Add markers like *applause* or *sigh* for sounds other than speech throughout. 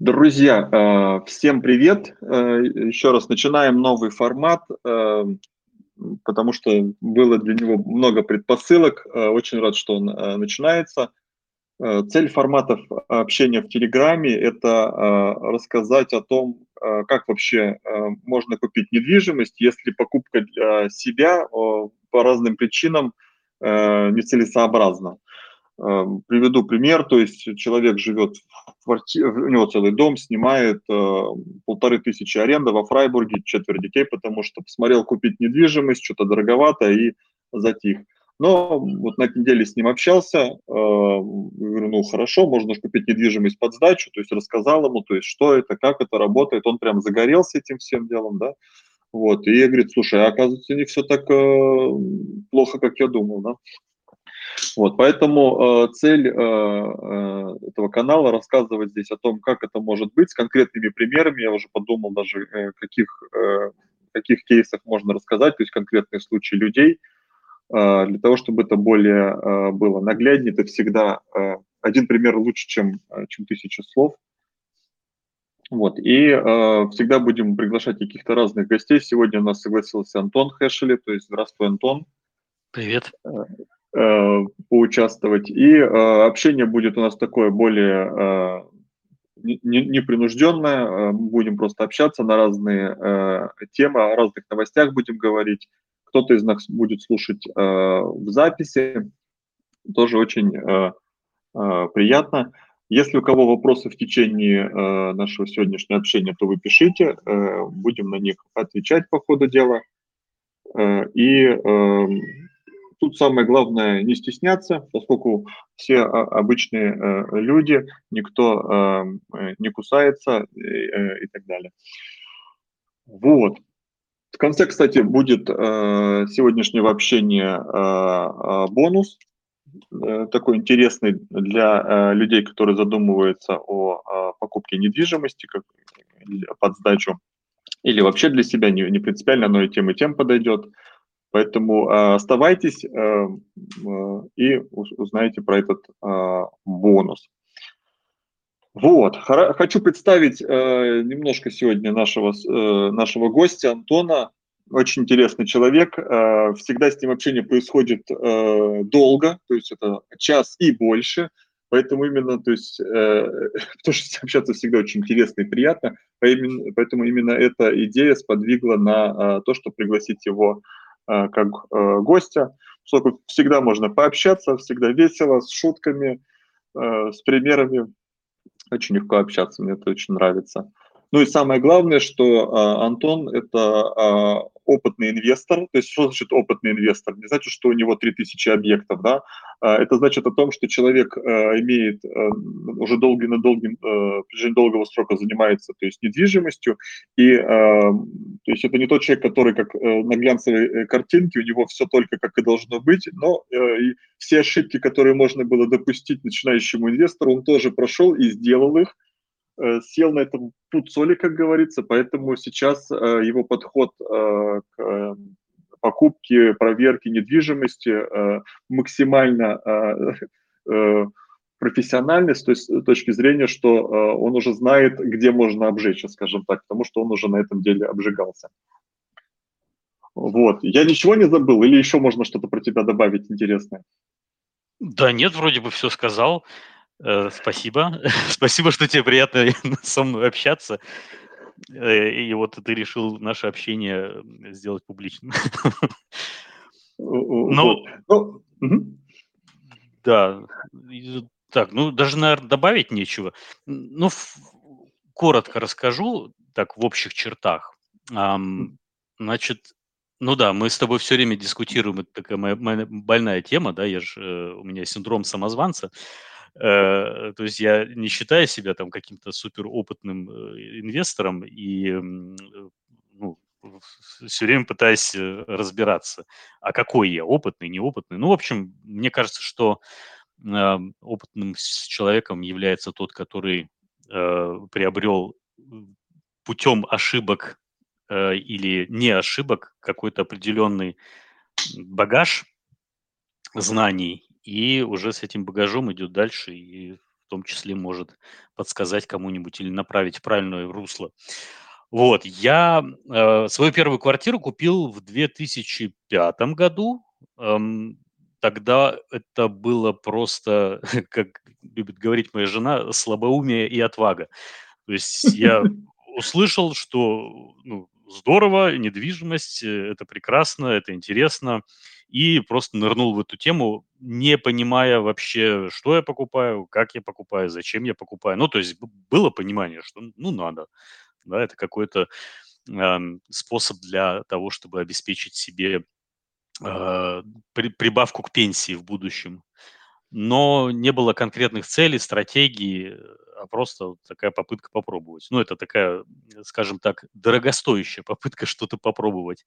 Друзья, э, всем привет! Э, еще раз начинаем новый формат, э, потому что было для него много предпосылок. Очень рад, что он начинается. Цель форматов общения в Телеграме– это рассказать о том, как вообще можно купить недвижимость, если покупка для себя по разным причинам нецелесообразна. Эм, приведу пример, то есть человек живет в квартире, у него целый дом, снимает э, полторы тысячи аренда во Фрайбурге, четверо детей, потому что посмотрел купить недвижимость, что-то дороговато и затих. Но вот на этой неделе с ним общался, э, говорю, ну хорошо, можно купить недвижимость под сдачу, то есть рассказал ему, то есть что это, как это работает, он прям загорелся этим всем делом, да, вот, и говорит, слушай, а оказывается, не все так э, плохо, как я думал, да. Вот, поэтому э, цель э, э, этого канала рассказывать здесь о том, как это может быть, с конкретными примерами. Я уже подумал даже, э, каких, э, каких кейсах можно рассказать, то есть конкретные случаи людей, э, для того, чтобы это более э, было нагляднее. Это всегда э, один пример лучше, чем, э, чем тысяча слов. Вот, и э, всегда будем приглашать каких-то разных гостей. Сегодня у нас согласился Антон Хэшели, то есть здравствуй, Антон. Привет. Э, поучаствовать. И э, общение будет у нас такое более э, непринужденное. Будем просто общаться на разные темы, о разных новостях будем говорить. Кто-то из нас будет слушать в записи. Тоже очень приятно. Если у кого вопросы в течение нашего сегодняшнего общения, то вы пишите, будем на них отвечать по ходу дела. И эм, Тут самое главное не стесняться, поскольку все а, обычные э, люди, никто эм, э, не кусается э, и так далее. Вот. В конце, кстати, будет сегодняшнего общения бонус, такой интересный для людей, которые задумываются о покупке недвижимости как под сдачу, или вообще для себя не, не принципиально, но и тем, и тем подойдет. Поэтому э, оставайтесь э, э, и узнаете про этот бонус. Вот, хочу представить немножко сегодня нашего, нашего гостя Антона. Очень интересный человек. Всегда с ним общение происходит долго, то есть это час и больше. Поэтому именно, то есть, э, *laughs* потому что общаться всегда очень интересно и приятно, поэтому именно эта идея сподвигла на э, то, чтобы пригласить его как э, гостя, всегда можно пообщаться, всегда весело, с шутками, э, с примерами. Очень легко общаться, мне это очень нравится. Ну и самое главное, что Антон – это опытный инвестор. То есть что значит опытный инвестор? Не значит, что у него 3000 объектов, да? А, это значит о том, что человек э, имеет э, уже долгий на долгим, э, протяжении долгого срока занимается, то есть недвижимостью, и то есть это не тот человек, который как на глянцевой картинке, у него все только как и должно быть, но и все ошибки, которые можно было допустить начинающему инвестору, он тоже прошел и сделал их, Э, сел на этом путь соли, как говорится, поэтому сейчас э, его подход э, к покупке, проверке недвижимости максимально *laughs* профессиональный с той точки зрения, что он уже знает, где можно обжечь, скажем так, потому что он уже на этом деле обжигался. Вот. Я ничего не забыл или еще можно что-то про тебя добавить интересное? Да нет, вроде бы все сказал. Э, спасибо. *laughs* Спасибо, что тебе приятно *laughs* со мной общаться. Э, и вот ты решил наше общение сделать публичным. *laughs* Ну, ну да. Так, ну даже, наверное, добавить нечего. Ну, коротко расскажу, так, в общих чертах. Значит, ну да, мы с тобой все время дискутируем, это такая моя, моя больная тема, да, я же, э, у меня синдром самозванца. То есть я не считаю себя там каким-то суперопытным э, инвестором и ну, все время пытаюсь э, разбираться, а какой я, опытный, неопытный. Ну, в общем, мне кажется, что э, опытным человеком является тот, который э, приобрел путем ошибок э, или не ошибок какой-то определенный багаж знаний и уже с этим багажом идет дальше и в том числе может подсказать кому-нибудь или направить в правильное русло. Вот, я э, свою первую квартиру купил в 2005 году. Эм, тогда это было просто, *laughs* как любит говорить моя жена, слабоумие и отвага. То есть я *laughs* услышал, что ну, здорово, недвижимость, э, это прекрасно, это интересно, и просто нырнул в эту тему, не понимая вообще, что я покупаю, как я покупаю, зачем я покупаю. Ну, то есть было понимание, что ну надо, да, это какой-то э, способ для того, чтобы обеспечить себе э, при, прибавку к пенсии в будущем. Но не было конкретных целей, стратегии, а просто такая попытка попробовать. Ну, это такая, скажем так, дорогостоящая попытка *laughs* что-то попробовать.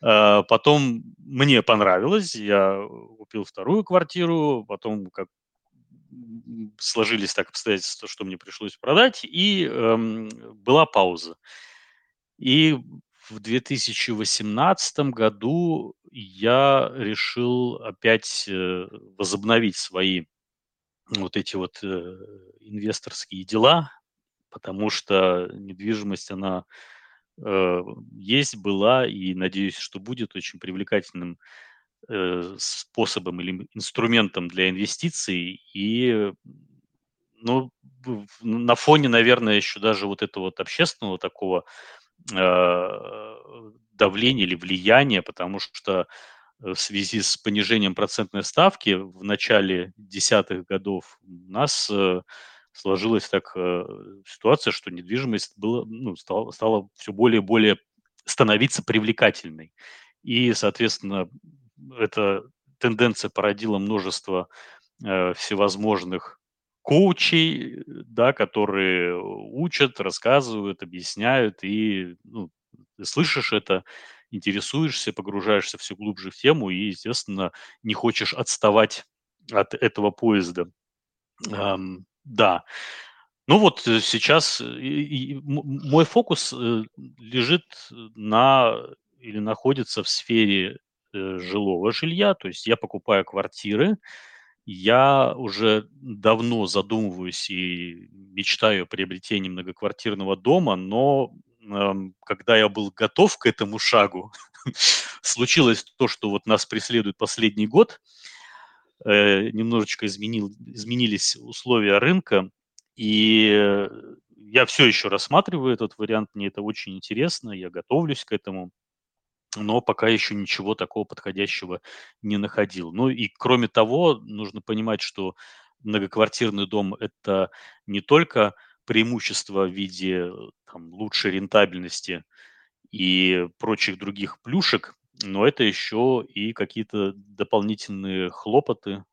А, потом мне понравилось, я купил вторую квартиру, потом как сложились так обстоятельства, что мне пришлось продать, и эм, была пауза. И в 2018 году я решил опять э, возобновить свои вот эти вот э, инвесторские дела, потому что недвижимость, она э, есть, была и, надеюсь, что будет очень привлекательным способом или инструментом для инвестиций. И ну, на фоне, наверное, еще даже вот этого вот общественного такого э, давления или влияния, потому что Э, в связи с понижением процентной ставки в начале десятых годов у нас э, сложилась так э, ситуация, что недвижимость была, ну, стала, стала все более и более становиться привлекательной. И, соответственно, эта тенденция породила множество э, всевозможных коучей, да, которые учат, рассказывают, объясняют, и ну, ты слышишь это, интересуешься, погружаешься все глубже в тему и, естественно, не хочешь отставать от этого поезда. Эм, да. Ну вот э, сейчас э, и, и, мой фокус лежит на или находится в сфере э, жилого жилья, то есть я покупаю квартиры, я уже давно задумываюсь и мечтаю о приобретении многоквартирного дома, но когда я был готов к этому шагу, *laughs* случилось то, что вот нас преследует последний год. Э, немножечко изменил, изменились условия рынка, и я все еще рассматриваю этот вариант, мне это очень интересно, я готовлюсь к этому, но пока еще ничего такого подходящего не находил. Ну и кроме того, нужно понимать, что многоквартирный дом – это не только преимущества в виде там, лучшей рентабельности и прочих других плюшек, но это еще и какие-то дополнительные хлопоты,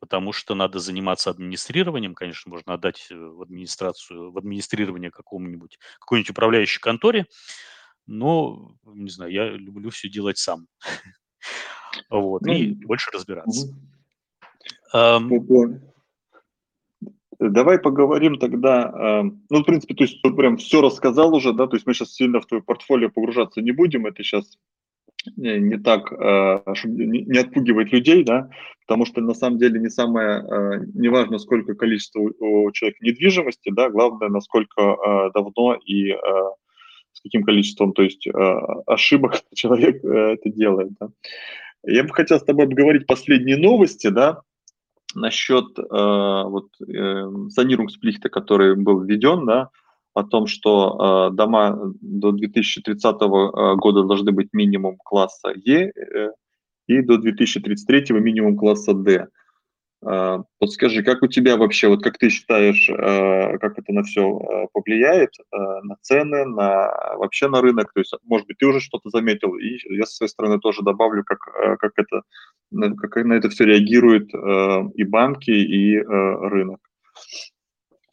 потому что надо заниматься администрированием, конечно, можно отдать э, в администрацию, в администрирование какому-нибудь, какой-нибудь управляющей конторе, но, не знаю, я люблю все делать сам. *laughs* Вот, и ну, больше разбираться. Давай поговорим тогда, э, ну, в принципе, то есть прям все рассказал уже, да, то есть мы сейчас сильно в твое портфолио погружаться не будем, это сейчас не, не так, э, не, отпугивает людей, да, потому что на самом деле не самое, э, не важно, сколько количество у человека недвижимости, да, главное, насколько давно и с каким количеством, то есть ошибок *laughs* человек это делает, да. Я бы хотел с тобой обговорить последние новости, да, насчет э, вот, э, санирунгсплихта, который был введен, да, о том, что э, дома до 2030 э, года должны быть минимум класса Е э, и до 2033 минимум класса D. А, подскажи, как у тебя вообще, вот как ты считаешь, э, как это на все э, повлияет, на цены, на вообще на рынок? То есть, может быть, ты уже что-то заметил, и я со своей стороны тоже добавлю, как, как, это, как на это все реагируют и банки, и рынок.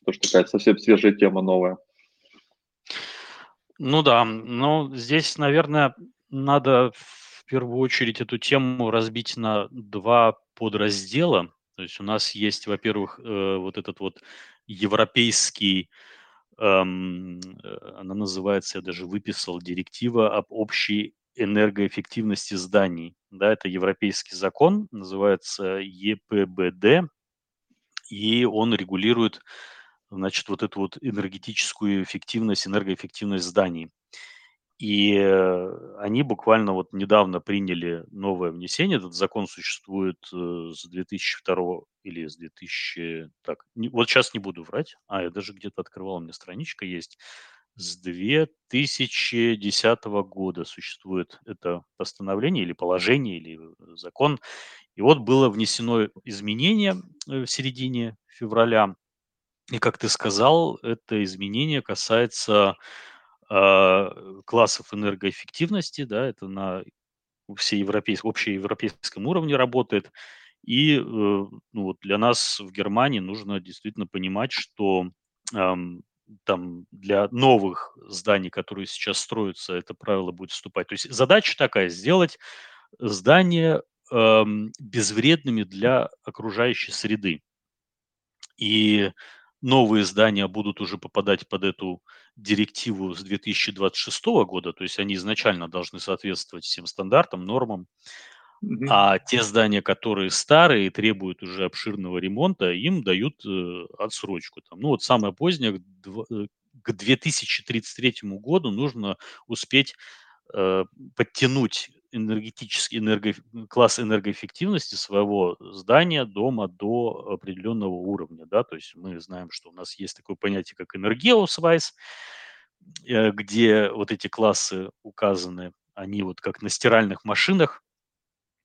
Тоже такая совсем свежая тема новая. Ну да, ну здесь, наверное, надо в первую очередь эту тему разбить на два подраздела. То есть у нас есть, во-первых, э, вот этот вот европейский, эм, э, она называется, я даже выписал, директива об общей энергоэффективности зданий. Да, это европейский закон, называется ЕПБД. и он регулирует, значит, вот эту вот энергетическую эффективность, энергоэффективность зданий. И э, они буквально вот недавно приняли новое внесение. Этот закон существует э, с 2002 или с 2000... Так, вот сейчас не буду врать. А, я даже где-то открывал, у меня страничка есть. С 2010 года существует это постановление или положение, или э, закон. И вот было внесено изменение в середине февраля. И, как ты сказал, это изменение касается классов энергоэффективности, да, это на всеевропейском, общеевропейском уровне работает. И э, ну, вот для нас в Германии нужно действительно понимать, что там для новых зданий, которые сейчас строятся, это правило будет вступать. То есть задача такая – сделать здания эм, безвредными для окружающей среды. И новые здания будут уже попадать под эту директиву с 2026 года, то есть они изначально должны соответствовать всем стандартам, нормам, а те здания, которые старые и требуют уже обширного ремонта, им дают э, отсрочку. Там. Ну вот самое позднее, к 2033 э, году нужно успеть э, подтянуть энергетический энерго, класс энергоэффективности своего здания, дома до определенного уровня. Да? То есть мы знаем, что у нас есть такое понятие, как энергеосвайс, э, где вот эти классы указаны, они вот как на стиральных машинах,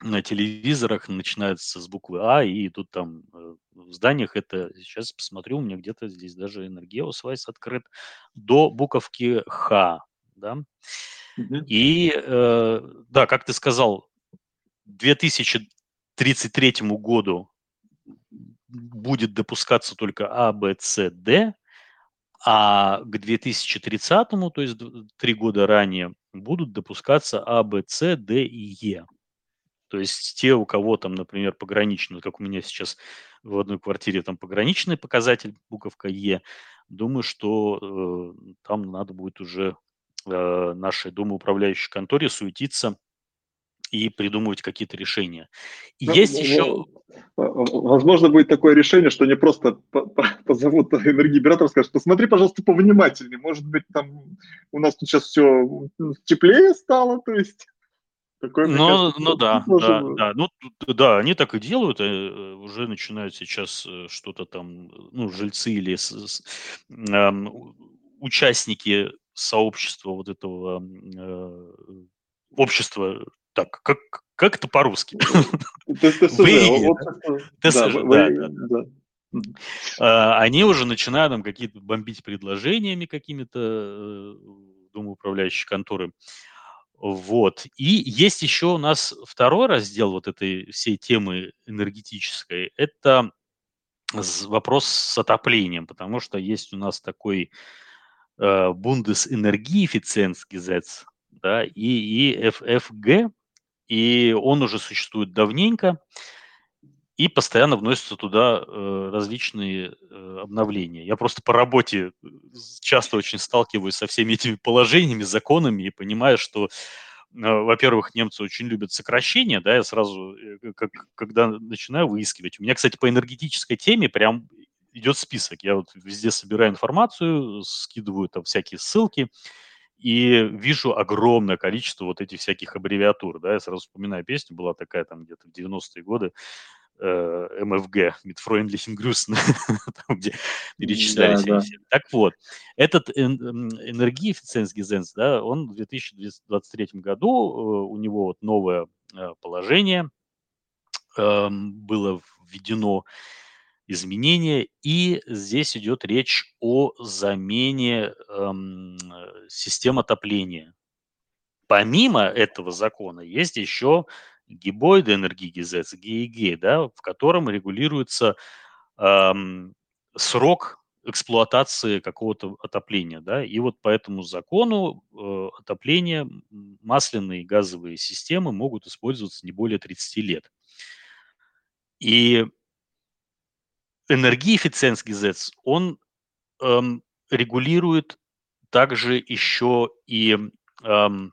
на телевизорах начинаются с буквы А и идут там э, в зданиях это, сейчас посмотрю, у меня где-то здесь даже энергеосвайс открыт, до буковки Х, да, и э, да, как ты сказал, к 2033 году будет допускаться только А, Б, С, Д, а к 2030, то есть три года ранее, будут допускаться А, Б, С, Д и Е. То есть те, у кого там, например, пограничный, как у меня сейчас в одной квартире там пограничный показатель, буковка Е, думаю, что э, там надо будет уже э, нашей домоуправляющей конторе суетиться и придумывать какие-то решения. И ну, есть еще... Возможно, будет такое решение, что они просто позовут энергооператор и скажут, посмотри, пожалуйста, повнимательнее. Может быть, там у нас тут сейчас все теплее стало, то есть... Такое, ну, кажется, ну да, да, да, ну да, они так и делают, э, уже начинают сейчас э, что-то там, ну, жильцы или с, с, э, участники сообщества вот этого э, общества, так, как, как это по-русски? Они уже начинают там какие-то бомбить предложениями какими-то э, домоуправляющие конторы. Вот. И есть еще у нас второй раздел вот этой всей темы энергетической. Это вопрос с отоплением, потому что есть у нас такой э, Bundesenergieeffizienzgesetz, да, и, и FFG, и он уже существует давненько, и постоянно вносятся туда э, различные э, обновления. Я просто по работе э, часто очень сталкиваюсь со всеми этими положениями, законами и понимаю, что, э, во-первых, немцы очень любят сокращения, да, я сразу, э, как, когда начинаю выискивать. У меня, кстати, по энергетической теме прям идет список. Я вот везде собираю информацию, скидываю там всякие ссылки, и вижу огромное количество вот этих всяких аббревиатур, да, я сразу вспоминаю песню, была такая там где-то в 90-е годы, э, МФГ, Мидфройндlichen Grüßen, *laughs* там, где перечислялись да, да. все. Так вот, этот энергоэффициенсгезенс, да, он в 2023 году, э, у него вот новое э, положение эм, было введено, изменения, и здесь идет речь о замене эм, систем отопления. Помимо этого закона есть еще Гибойда энергигизец, ГИГ, да, в котором регулируется эм, срок эксплуатации какого-то отопления, да, и вот по этому закону э, отопление, масляные газовые системы могут использоваться не более 30 лет. И Энергоэффициенсгезец, он эм, регулирует также еще и эм,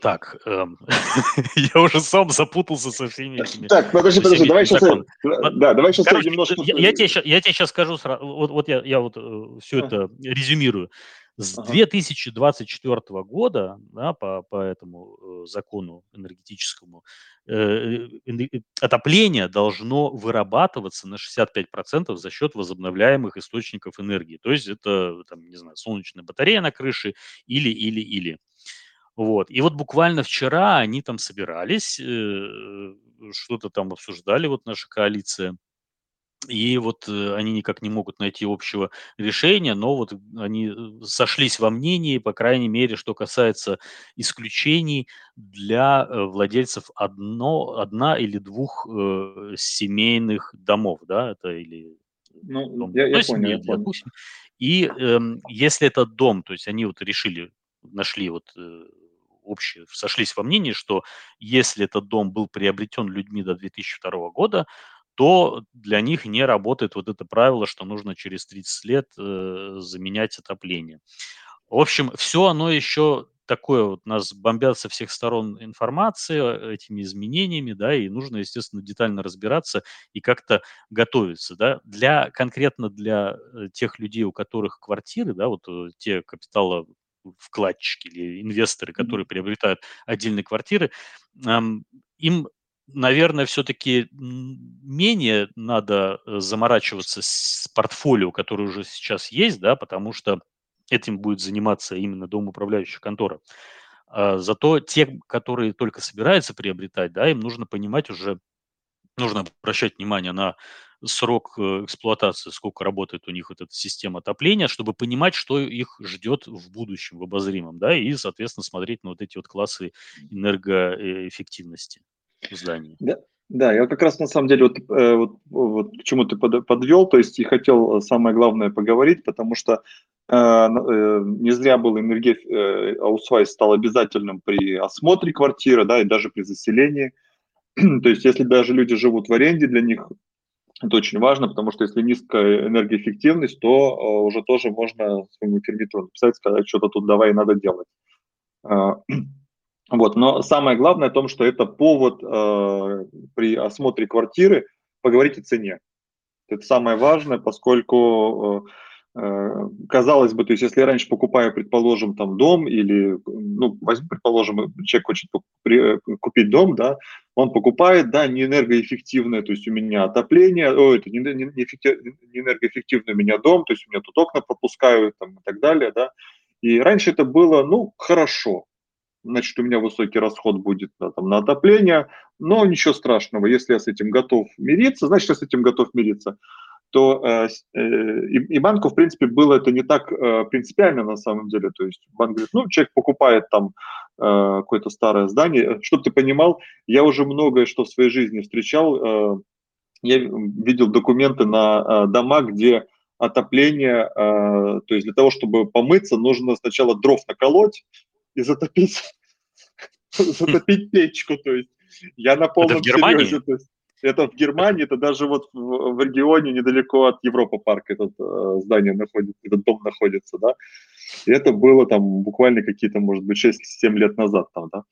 Так, эм, *laughs* я уже сам запутался со всеми этими... Так, подожди, подожди, давай сейчас... Да, давай сейчас Короче, немножко... Я, я, тебе, я тебе сейчас скажу, вот, вот я, я вот э, все это резюмирую. С ага. 2024 года, да, по, по этому э, закону энергетическому, э, э, отопление должно вырабатываться на 65% за счет возобновляемых источников энергии. То есть это, там, не знаю, солнечная батарея на крыше или, или, или. Вот. И вот буквально вчера они там собирались, э, что-то там обсуждали, вот наша коалиция. И вот э, они никак не могут найти общего решения, но вот они э, сошлись во мнении, по крайней мере, что касается исключений для владельцев одно, одна или двух э, семейных домов, да, это или ну, дом я, я понял, я понял. Двух, и э, если этот дом, то есть они вот решили, нашли вот э, общие, сошлись во мнении, что если этот дом был приобретен людьми до 2002 года, то для них не работает вот это правило, что нужно через 30 лет э, заменять отопление. В общем, все оно еще такое вот, нас бомбят со всех сторон информации этими изменениями, да, и нужно, естественно, детально разбираться и как-то готовиться, да. Для, конкретно для э, тех людей, у которых квартиры, да, вот э, те капитала вкладчики или инвесторы, которые приобретают отдельные квартиры, им наверное, все-таки менее надо э, заморачиваться с портфолио, которое уже сейчас есть, да, потому что этим будет заниматься именно домоуправляющая контора. Зато те, которые только собираются приобретать, да, им нужно понимать уже, нужно обращать внимание на срок э, эксплуатации, сколько работает у них вот эта система отопления, чтобы понимать, что их ждет в будущем, в обозримом, да, и, соответственно, смотреть на вот эти вот классы энергоэффективности здании. Да, да, я как раз на самом деле вот, э, вот, вот к чему ты подвел, то есть и хотел самое главное поговорить, потому что э, э, не зря был Energie э, Ausweis стал обязательным при осмотре квартиры, да, и даже при заселении. *clears throat* то есть если даже люди живут в аренде, для них это очень важно, потому что если низкая энергоэффективность, то э, уже тоже можно своему Vermieter у написать, сказать, что-то тут давай надо делать. А, *clears throat* вот, но самое главное в том, что это повод э, при осмотре квартиры поговорить о цене. Это самое важное, поскольку э, казалось бы, то есть если я раньше покупаю, предположим, там дом или, ну, возьмем, предположим, человек хочет при, купить дом, да, он покупает, да, не энергоэффективное, то есть у меня отопление, о, это не, не, не энергоэффективный у меня дом, то есть у меня тут окна пропускают там, и так далее, да, и раньше это было, ну, хорошо, значит, у меня высокий расход будет да, там, на отопление, но ничего страшного, если я с этим готов мириться, значит, я с этим готов мириться, то э, э, и, и банку, в принципе, было это не так э, принципиально на самом деле, то есть банк говорит, ну, человек покупает там э, какое-то старое здание, чтобы ты понимал, я уже многое, что в своей жизни встречал, э, я видел документы на э, дома, где отопление, э, то есть для того, чтобы помыться, нужно сначала дров наколоть, и затопить, *laughs* затопить печку. То есть я на полном серьезе. Это в Германии, это даже вот в, в регионе недалеко от Европа парка этот э, здание находится, этот дом находится, да. И это было там буквально какие-то, может быть, 6-7 лет назад там, да.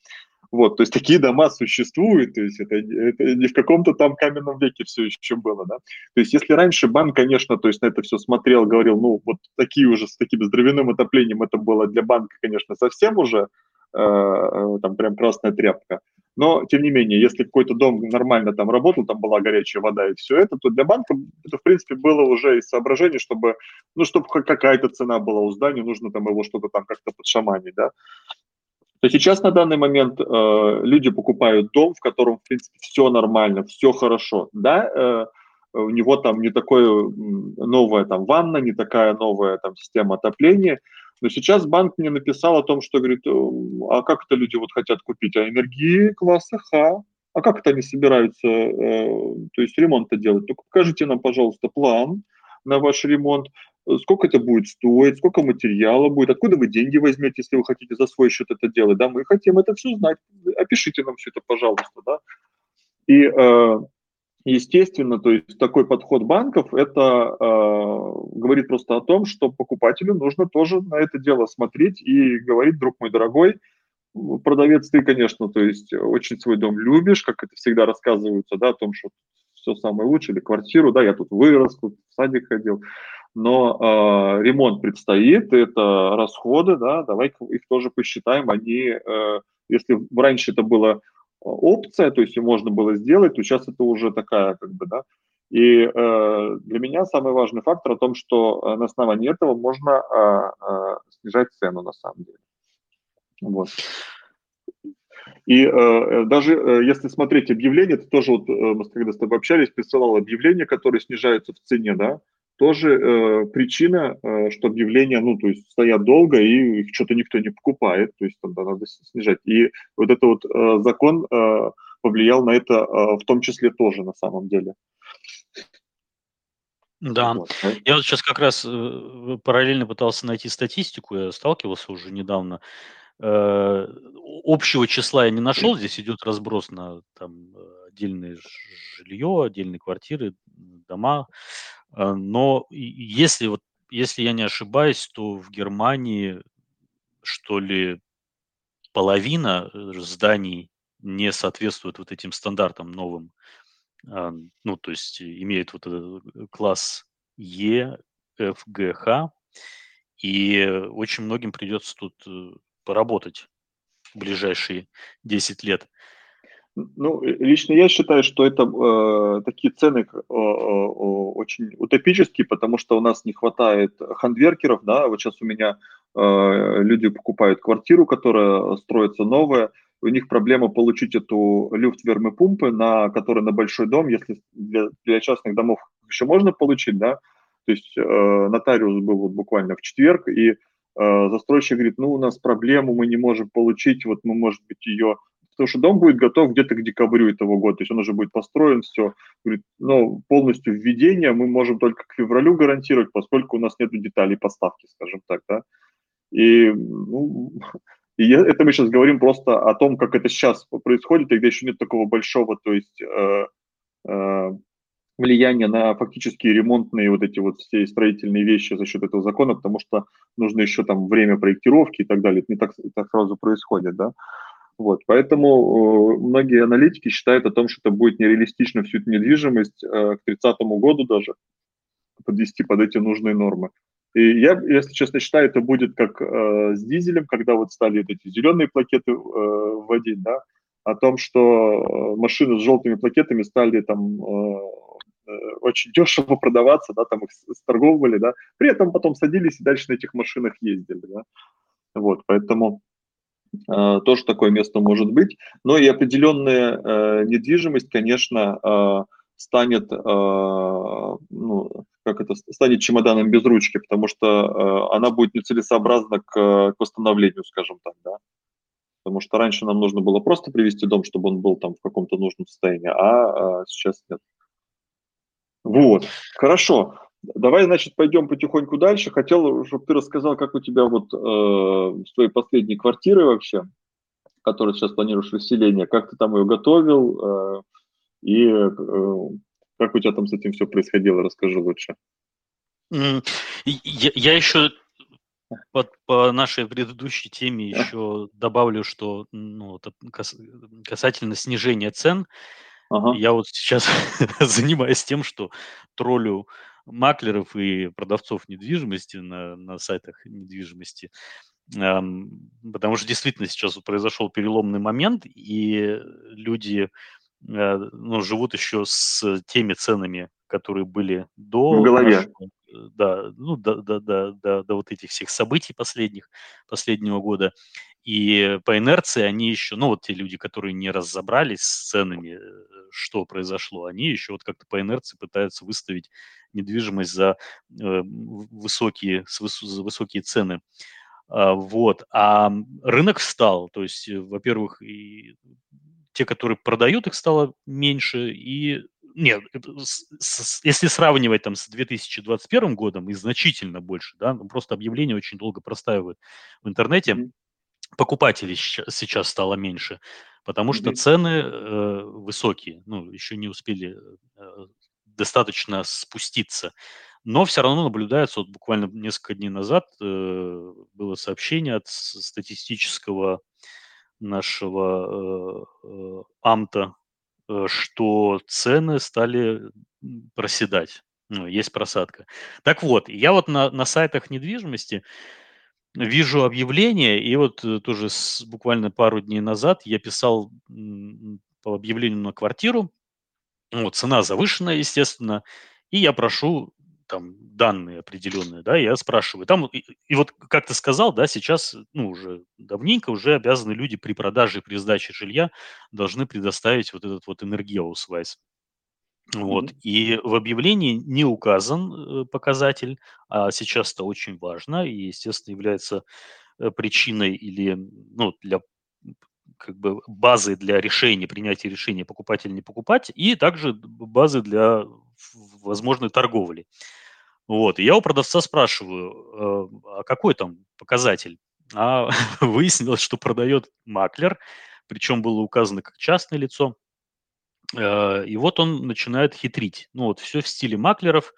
Вот, то есть такие дома существуют, то есть это, это не в каком-то там каменном веке все еще было, да. То есть если раньше банк, конечно, то есть на это все смотрел, говорил, ну, вот такие уже с таким здоровенным отоплением, это было для банка, конечно, совсем уже э, э, там прям красная тряпка. Но, тем не менее, если какой-то дом нормально там работал, там была горячая вода и все это, то для банка это, в принципе, было уже из соображений, чтобы, ну, чтобы какая-то цена была у здания, нужно там его что-то там как-то подшаманить, да то сейчас на данный момент э, люди покупают дом, в котором, в принципе, все нормально, все хорошо. Да, э, у него там не такое новая там ванна, не такая новая там система отопления. Но сейчас банк мне написал о том, что говорит, а как это люди вот хотят купить? А энергии класса Х. А как это они собираются, э, то есть ремонт-то делать? Только покажите нам, пожалуйста, план на ваш ремонт сколько это будет стоить, сколько материала будет, откуда вы деньги возьмете, если вы хотите за свой счет это делать, да, мы хотим это все знать, опишите нам все это, пожалуйста, да. И, э, естественно, то есть такой подход банков, это э, говорит просто о том, что покупателю нужно тоже на это дело смотреть и говорить, друг мой дорогой, продавец ты, конечно, то есть очень свой дом любишь, как это всегда рассказывается, да, о том, что все самое лучшее, или квартиру, да, я тут вырос, тут в садик ходил, но э, ремонт предстоит, это расходы, да, давай их тоже посчитаем, они, э, если раньше это была опция, то есть ее можно было сделать, то сейчас это уже такая, как бы, да, и э, для меня самый важный фактор о том, что э, на основании этого можно э, э, снижать цену на самом деле. Вот. И э, даже э, если смотреть объявления, это тоже вот э, мы когда с тобой общались, присылал объявления, которые снижаются в цене, да, тоже э, причина, э, что объявления, ну, то есть стоят долго, и их что-то никто не покупает, то есть тогда надо снижать. И вот этот вот э, закон э, повлиял на это э, в том числе тоже на самом деле. Да, вот. я вот сейчас как раз э, параллельно пытался найти статистику, я сталкивался уже недавно. Э, общего числа я не нашел, здесь идет разброс на там отдельное жилье, отдельные квартиры, дома. Э, но если вот, если я не ошибаюсь, то в Германии, что ли, половина зданий не соответствует вот этим стандартам новым а, ну, то есть имеет вот этот э, класс Е, F, G, H, и очень многим придется тут э, поработать в ближайшие 10 лет. Ну, лично я считаю, что это э, такие цены э, э, очень утопические, потому что у нас не хватает хандверкеров, да, вот сейчас у меня э, люди покупают квартиру, которая строится новая, у них проблема получить эту люфт вермопумпы, на которой на большой дом, если для, для частных домов еще можно получить, да, то есть э, нотариус был вот буквально в четверг, и э, застройщик говорит, ну, у нас проблему, мы не можем получить, вот мы, может быть, ее... Потому что дом будет готов где-то к декабрю этого года, то есть он уже будет построен, все. Говорит, ну, полностью введение мы можем только к февралю гарантировать, поскольку у нас нет деталей поставки, скажем так, да. И ну, и это мы сейчас говорим просто о том, как это сейчас происходит, когда еще нет такого большого, то есть э, э, влияния на фактические ремонтные вот эти вот все строительные вещи за счет этого закона, потому что нужно еще там время проектировки и так далее. Это не так, так сразу происходит, да. Вот, поэтому э, многие аналитики считают о том, что это будет нереалистично всю эту недвижимость э, к 30 году даже подвести под эти нужные нормы. И я, если честно, считаю, это будет как э, с дизелем, когда вот стали эти зеленые плакеты э, вводить, да, о том, что э, машины с желтыми плакетами стали там э, э, очень дешево продаваться, да, там их сторговывали, да, при этом потом садились и дальше на этих машинах ездили, да. Вот, поэтому тоже такое место может быть. Но и определенная э, недвижимость, конечно, э, станет, э, ну, как это, станет чемоданом без ручки, потому что э, она будет нецелесообразна к, восстановлению, скажем так, да. Потому что раньше нам нужно было просто привести дом, чтобы он был там в каком-то нужном состоянии, а сейчас нет. Вот, хорошо. Давай, значит, пойдем потихоньку дальше. Хотел, чтобы ты рассказал, как у тебя вот э, с твоей последней квартирой вообще, которую сейчас планируешь расселение, как ты там ее готовил, э, и э, как у тебя там с этим все происходило? Расскажи лучше. Я, я еще по, по нашей предыдущей теме еще добавлю, что ну, касательно снижения цен, ага. я вот сейчас *laughs* занимаюсь тем, что троллю маклеров и продавцов недвижимости на, на сайтах недвижимости, потому что действительно сейчас произошел переломный момент, и люди Э, ну, живут еще с теми ценами, которые были до... В голове. Э, да, ну, до, до, до, до, до вот этих всех событий последних, последнего года. И по инерции они еще, ну вот те люди, которые не разобрались с ценами, э, что произошло, они еще вот как-то по инерции пытаются выставить недвижимость за э, высокие, за высокие цены. А, вот. А рынок встал, то есть, во-первых, и те, которые продают, их стало меньше. И нет, если сравнивать там с 2021 годом, и значительно больше, да, ну, просто объявления очень долго простаивают в интернете. Покупателей сейчас стало меньше, потому что цены э, высокие, ну, еще не успели э, достаточно спуститься. Но все равно наблюдается, вот буквально несколько дней назад э, было сообщение от статистического нашего э, амта, что цены стали проседать. Ну, есть просадка. Так вот, я вот на, на сайтах недвижимости вижу объявление, и вот тоже с, буквально пару дней назад я писал по объявлению на квартиру, вот, цена завышенная, естественно, и я прошу там данные определенные, да, я спрашиваю. Там и, и вот как ты сказал, да, сейчас, ну, уже давненько уже обязаны люди при продаже, при сдаче жилья должны предоставить вот этот вот Energieausweis. Вот. Mm-hmm. И в объявлении не указан э, показатель, а сейчас это очень важно и, естественно, является э, причиной или, ну, для как бы базы для решения, принятия решения покупать или не покупать, и также базы для возможной торговли. Вот, и я у продавца спрашиваю, э, а какой там показатель? А *laughs* выяснилось, что продает маклер, причем было указано как частное лицо. Э, и вот он начинает хитрить. Ну вот, все в стиле маклеров.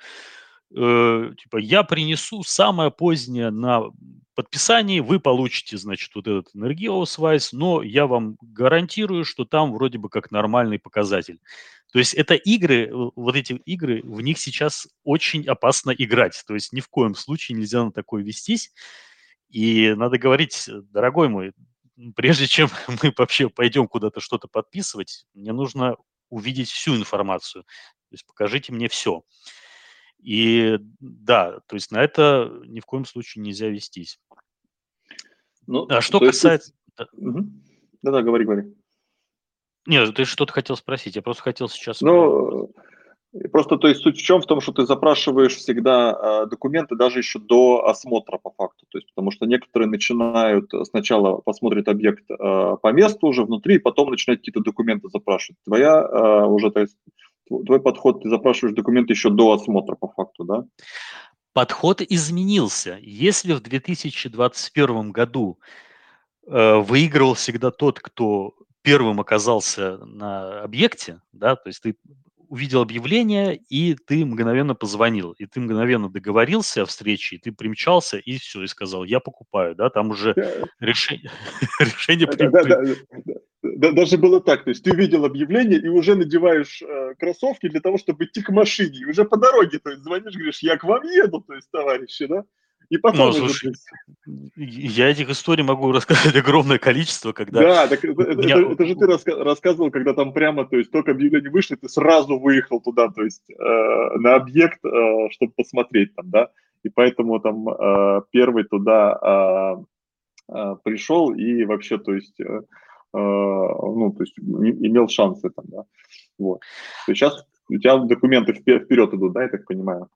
Э, типа, я принесу самое позднее на подписании, вы получите, значит, вот этот энергиосвайс, но я вам гарантирую, что там вроде бы как нормальный показатель. То есть это игры, вот эти игры, в них сейчас очень опасно играть. То есть ни в коем случае нельзя на такое вестись. И надо говорить, дорогой мой, прежде чем *laughs* мы вообще пойдем куда-то что-то подписывать, мне нужно увидеть всю информацию. То есть покажите мне все. И да, то есть на это ни в коем случае нельзя вестись. Ну, а что касается... Да-да, говори, говори. Нет, ты что-то хотел спросить, я просто хотел сейчас... Ну, просто, то есть суть в чем? В том, что ты запрашиваешь всегда э, документы даже еще до осмотра по факту. То есть, потому что некоторые начинают сначала посмотрят объект э, по месту уже внутри, и потом начинают какие-то документы запрашивать. Твоя э, уже, то есть, твой подход, ты запрашиваешь документы еще до осмотра по факту, да? Подход изменился. Если в 2021 году э, выигрывал всегда тот, кто первым оказался на объекте, да, то есть ты увидел объявление, и ты мгновенно позвонил, и ты мгновенно договорился о встрече, и ты примчался, и все, и сказал, я покупаю, да, там уже решение, решение даже было так, то есть ты увидел объявление и уже надеваешь э, кроссовки для того, чтобы идти к машине, и уже по дороге, то есть звонишь, говоришь, я к вам еду, то есть, товарищи, да, и потом ну, слушай, я этих историй могу рассказать *laughs* огромное количество, когда... Да, так это, меня... это, это же ты раска- рассказывал, когда там прямо, то есть только объявление вышло, ты сразу выехал туда, то есть э, на объект, э, чтобы посмотреть там, да, и поэтому там э, первый туда э, э, пришел и вообще, то есть, э, э ну, то есть имел шансы там, да, вот. То есть сейчас у тебя документы вперед идут, да, я так понимаю?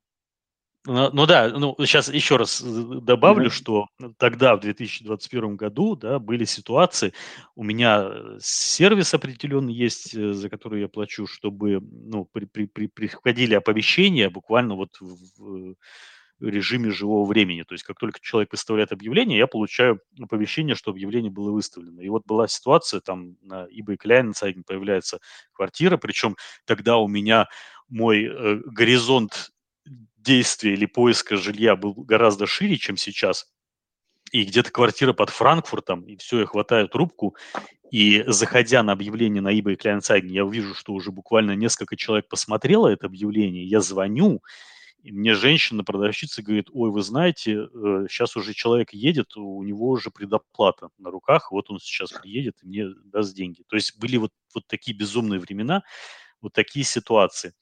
Ну, ну да, ну сейчас еще раз э, добавлю, mm-hmm. что тогда, в 2021 году, да, были ситуации, у меня э, сервис определенный есть, э, за который я плачу, чтобы, ну, при, при, при, приходили оповещения буквально вот в режиме живого времени. То есть как только человек выставляет объявление, я получаю оповещение, что объявление было выставлено. И вот была ситуация, там на eBay Kleinanzeigen появляется квартира, причем тогда у меня мой э, горизонт действия или поиска жилья был гораздо шире, чем сейчас. И где-то квартира под Франкфуртом, и все, я хватаю трубку, и заходя на объявление на eBay Kleinanzeigen, я увижу, что уже буквально несколько человек посмотрело это объявление, я звоню, и мне женщина-продавщица говорит, ой, вы знаете, сейчас э, уже человек едет, у него уже предоплата на руках, вот он сейчас приедет и мне даст деньги. То есть были вот, вот такие безумные времена, вот такие ситуации.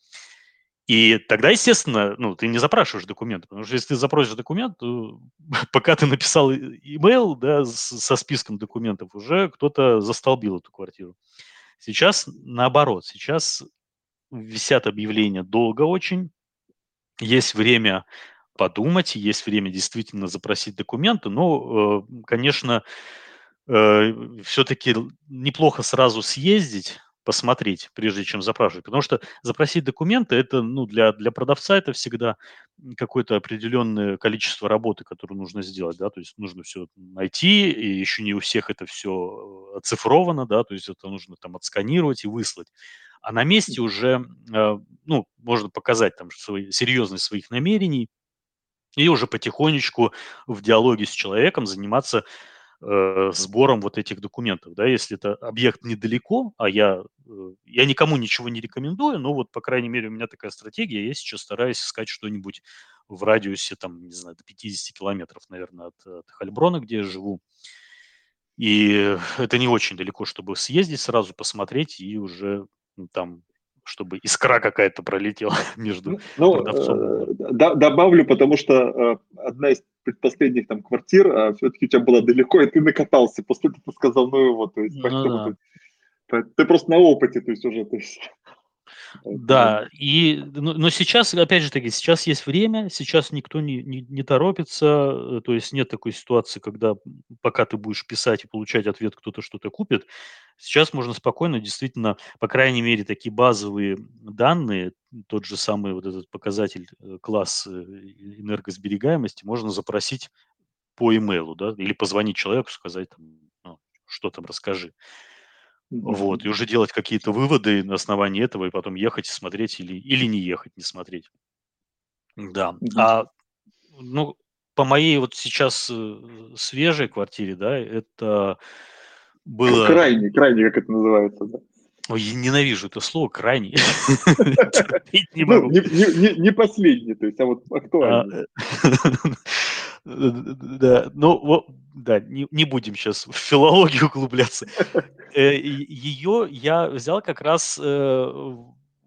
И тогда, естественно, ну, ты не запрашиваешь документы, потому что если ты запросишь документ, то *laughs* пока ты написал имейл да, со списком документов, уже кто-то застолбил эту квартиру. Сейчас наоборот, сейчас висят объявления долго очень, есть время подумать, есть время действительно запросить документы, но, э, конечно, э, все-таки неплохо сразу съездить, посмотреть, прежде чем запрашивать. Потому что запросить документы, это, ну, для, для продавца это всегда какое-то определенное количество работы, которую нужно сделать, да, то есть нужно все найти, и еще не у всех это все э, оцифровано, да, то есть это нужно там отсканировать и выслать. А на месте уже, э, ну, можно показать там свои, серьезность своих намерений, и уже потихонечку в диалоге с человеком заниматься э, сбором вот этих документов, да, если это объект недалеко, а я, э, я никому ничего не рекомендую, но вот, по крайней мере, у меня такая стратегия, я сейчас стараюсь искать что-нибудь в радиусе, там, не знаю, до 50 километров, наверное, от, от Хальброна, где я живу. И это не очень далеко, чтобы съездить сразу, посмотреть и уже там чтобы искра какая-то пролетела *laughs* между ну, продавцом. Э, да, добавлю, потому что э, одна из предпоследних там квартир, а все-таки у тебя было далеко, и ты накатался. После этого ты сказал, ну его, то есть, ну, да. ты, ты просто на опыте, то есть уже, то есть. Да, и, но, но сейчас, опять же таки, сейчас есть время, сейчас никто не, не, не торопится, то есть нет такой ситуации, когда пока ты будешь писать и получать ответ, кто-то что-то купит. Сейчас можно спокойно, действительно, по крайней мере, такие базовые данные, тот же самый вот этот показатель э, класс э, энергосберегаемости, можно запросить по имейлу, да, или позвонить человеку, сказать, там, ну, что там, расскажи. Вот, и уже делать какие-то выводы на основании этого, и потом ехать смотреть или, или не ехать, не смотреть. Да. А, ну, по моей вот сейчас э, свежей квартире, да, это было... Крайний, крайний, как это называется, да. Ой, я ненавижу это слово крайний. *laughs* не ну. Не последний, то есть, а вот актуальный. *laughs* А, да, ну, да, не, не будем сейчас в филологию *laughs* углубляться. Э, Ее я взял как раз, э,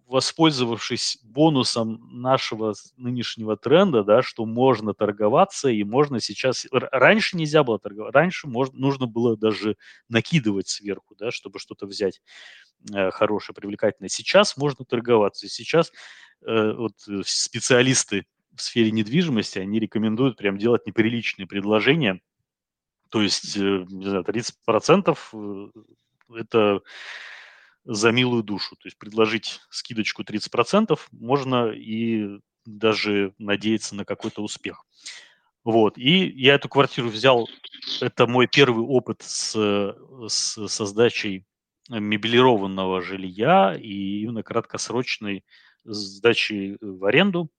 воспользовавшись бонусом нашего нынешнего тренда, да, что можно торговаться и можно сейчас... Раньше нельзя было торговать, раньше можно, нужно было даже накидывать сверху, да, чтобы что-то взять э, хорошее, привлекательное. Сейчас можно торговаться. Сейчас вот специалисты в сфере недвижимости, они рекомендуют прям делать неприличные предложения. То есть, э, не знаю, 30% э, это за милую душу. То есть предложить скидочку 30% можно и даже надеяться на какой-то успех. Вот. И я эту квартиру взял, это мой первый опыт с, с, со сдачей мебелированного жилья и именно краткосрочной сдачи в аренду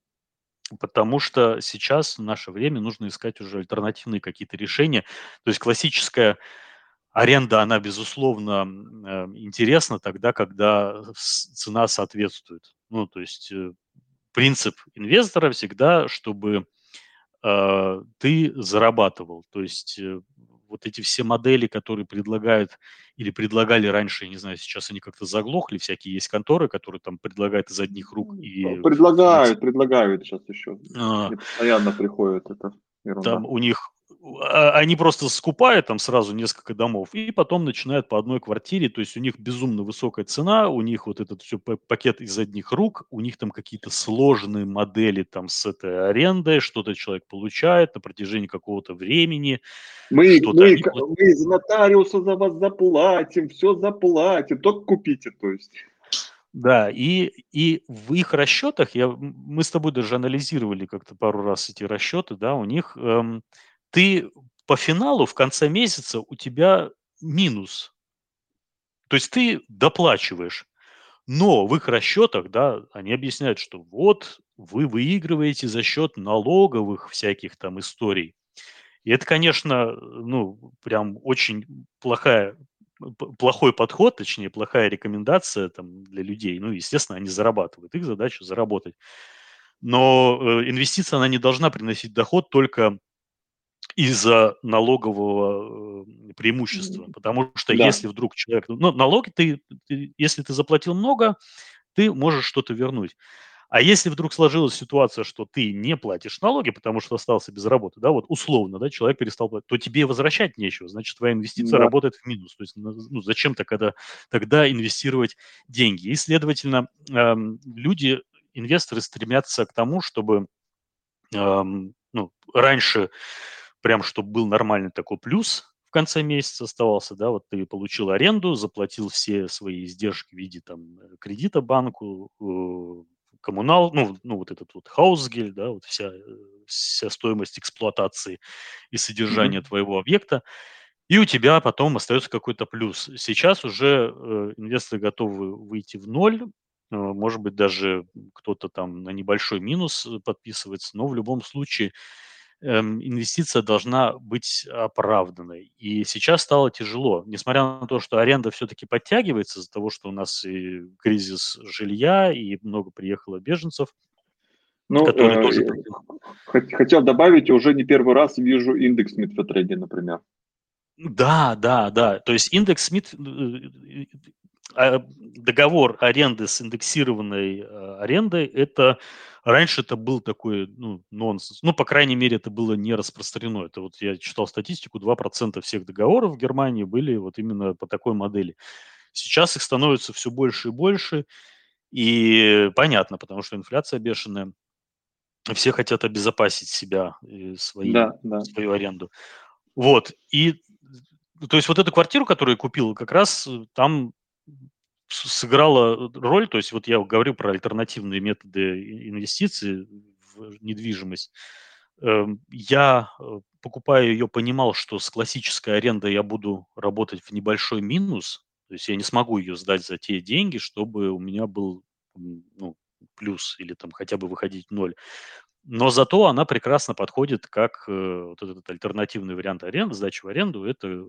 потому что сейчас в наше время нужно искать уже альтернативные какие-то решения. То есть классическая аренда, она, безусловно, э, интересна тогда, когда цена соответствует. Ну, то есть э, принцип инвестора всегда, чтобы э, ты зарабатывал. То есть вот эти все модели, которые предлагают или предлагали раньше, я не знаю, сейчас они как-то заглохли, всякие есть конторы, которые там предлагают из одних рук. И... Предлагают, предлагают сейчас еще. А. Постоянно приходят это. Ерунда. Там у них они просто скупают там сразу несколько домов и потом начинают по одной квартире, то есть у них безумно высокая цена, у них вот этот все пакет из одних рук, у них там какие-то сложные модели там с этой арендой, что-то человек получает на протяжении какого-то времени. Мы, мы, они... мы из нотариуса за вас заплатим, все заплатим, только купите, то есть. Да, и, и в их расчетах, я, мы с тобой даже анализировали как-то пару раз эти расчеты, да, у них эм, ты по финалу в конце месяца у тебя минус. То есть ты доплачиваешь. Но в их расчетах, да, они объясняют, что вот вы выигрываете за счет налоговых всяких там историй. И это, конечно, ну, прям очень плохая, плохой подход, точнее, плохая рекомендация там, для людей. Ну, естественно, они зарабатывают. Их задача заработать. Но э, инвестиция, она не должна приносить доход только из-за налогового э, преимущества. Потому что да. если вдруг человек... Ну, налоги ты, ты... Если ты заплатил много, ты можешь что-то вернуть. А если вдруг сложилась ситуация, что ты не платишь налоги, потому что остался без работы, да, вот условно, да, человек перестал платить, то тебе возвращать нечего, значит, твоя инвестиция да. работает в минус. То есть, ну, зачем тогда, тогда инвестировать деньги? И, следовательно, эм, люди, инвесторы стремятся к тому, чтобы эм, ну, раньше прям, чтобы был нормальный такой плюс в конце месяца оставался, да, вот ты получил аренду, заплатил все свои издержки в виде там э, кредита банку, э, коммунал, ну, ну вот этот вот хаусгель, да, вот вся, э, вся стоимость эксплуатации и содержания mm-hmm. твоего объекта, и у тебя потом остается какой-то плюс. Сейчас уже э, инвесторы готовы выйти в ноль, э, может быть, даже кто-то там на небольшой минус подписывается, но в любом случае инвестиция должна быть оправданной. И сейчас стало тяжело, несмотря на то, что аренда все-таки подтягивается из-за того, что у нас и кризис жилья, и много приехало беженцев, ну, которые э, тоже... Хотел добавить, уже не первый раз вижу индекс Митфотрейди, например. Да, да, да. То есть индекс Смит, э, договор аренды с индексированной арендой, это Раньше это был такой, ну, нонсенс. Ну, по крайней мере, это было не распространено. Это вот я читал статистику, 2% всех договоров в Германии были вот именно по такой модели. Сейчас их становится все больше и больше. И понятно, потому что инфляция бешеная. Все хотят обезопасить себя и свои, да, да. свою аренду. Вот. И то есть вот эту квартиру, которую я купил, как раз там сыграла роль, то есть вот я говорю про альтернативные методы инвестиций в недвижимость. Эм, я, э, покупая ее, понимал, что с классической арендой я буду работать в небольшой минус, то есть я не смогу ее сдать за те деньги, чтобы у меня был ну, плюс или там хотя бы выходить ноль. Но зато она прекрасно подходит как э, вот этот альтернативный вариант аренды, сдачи в аренду, это э,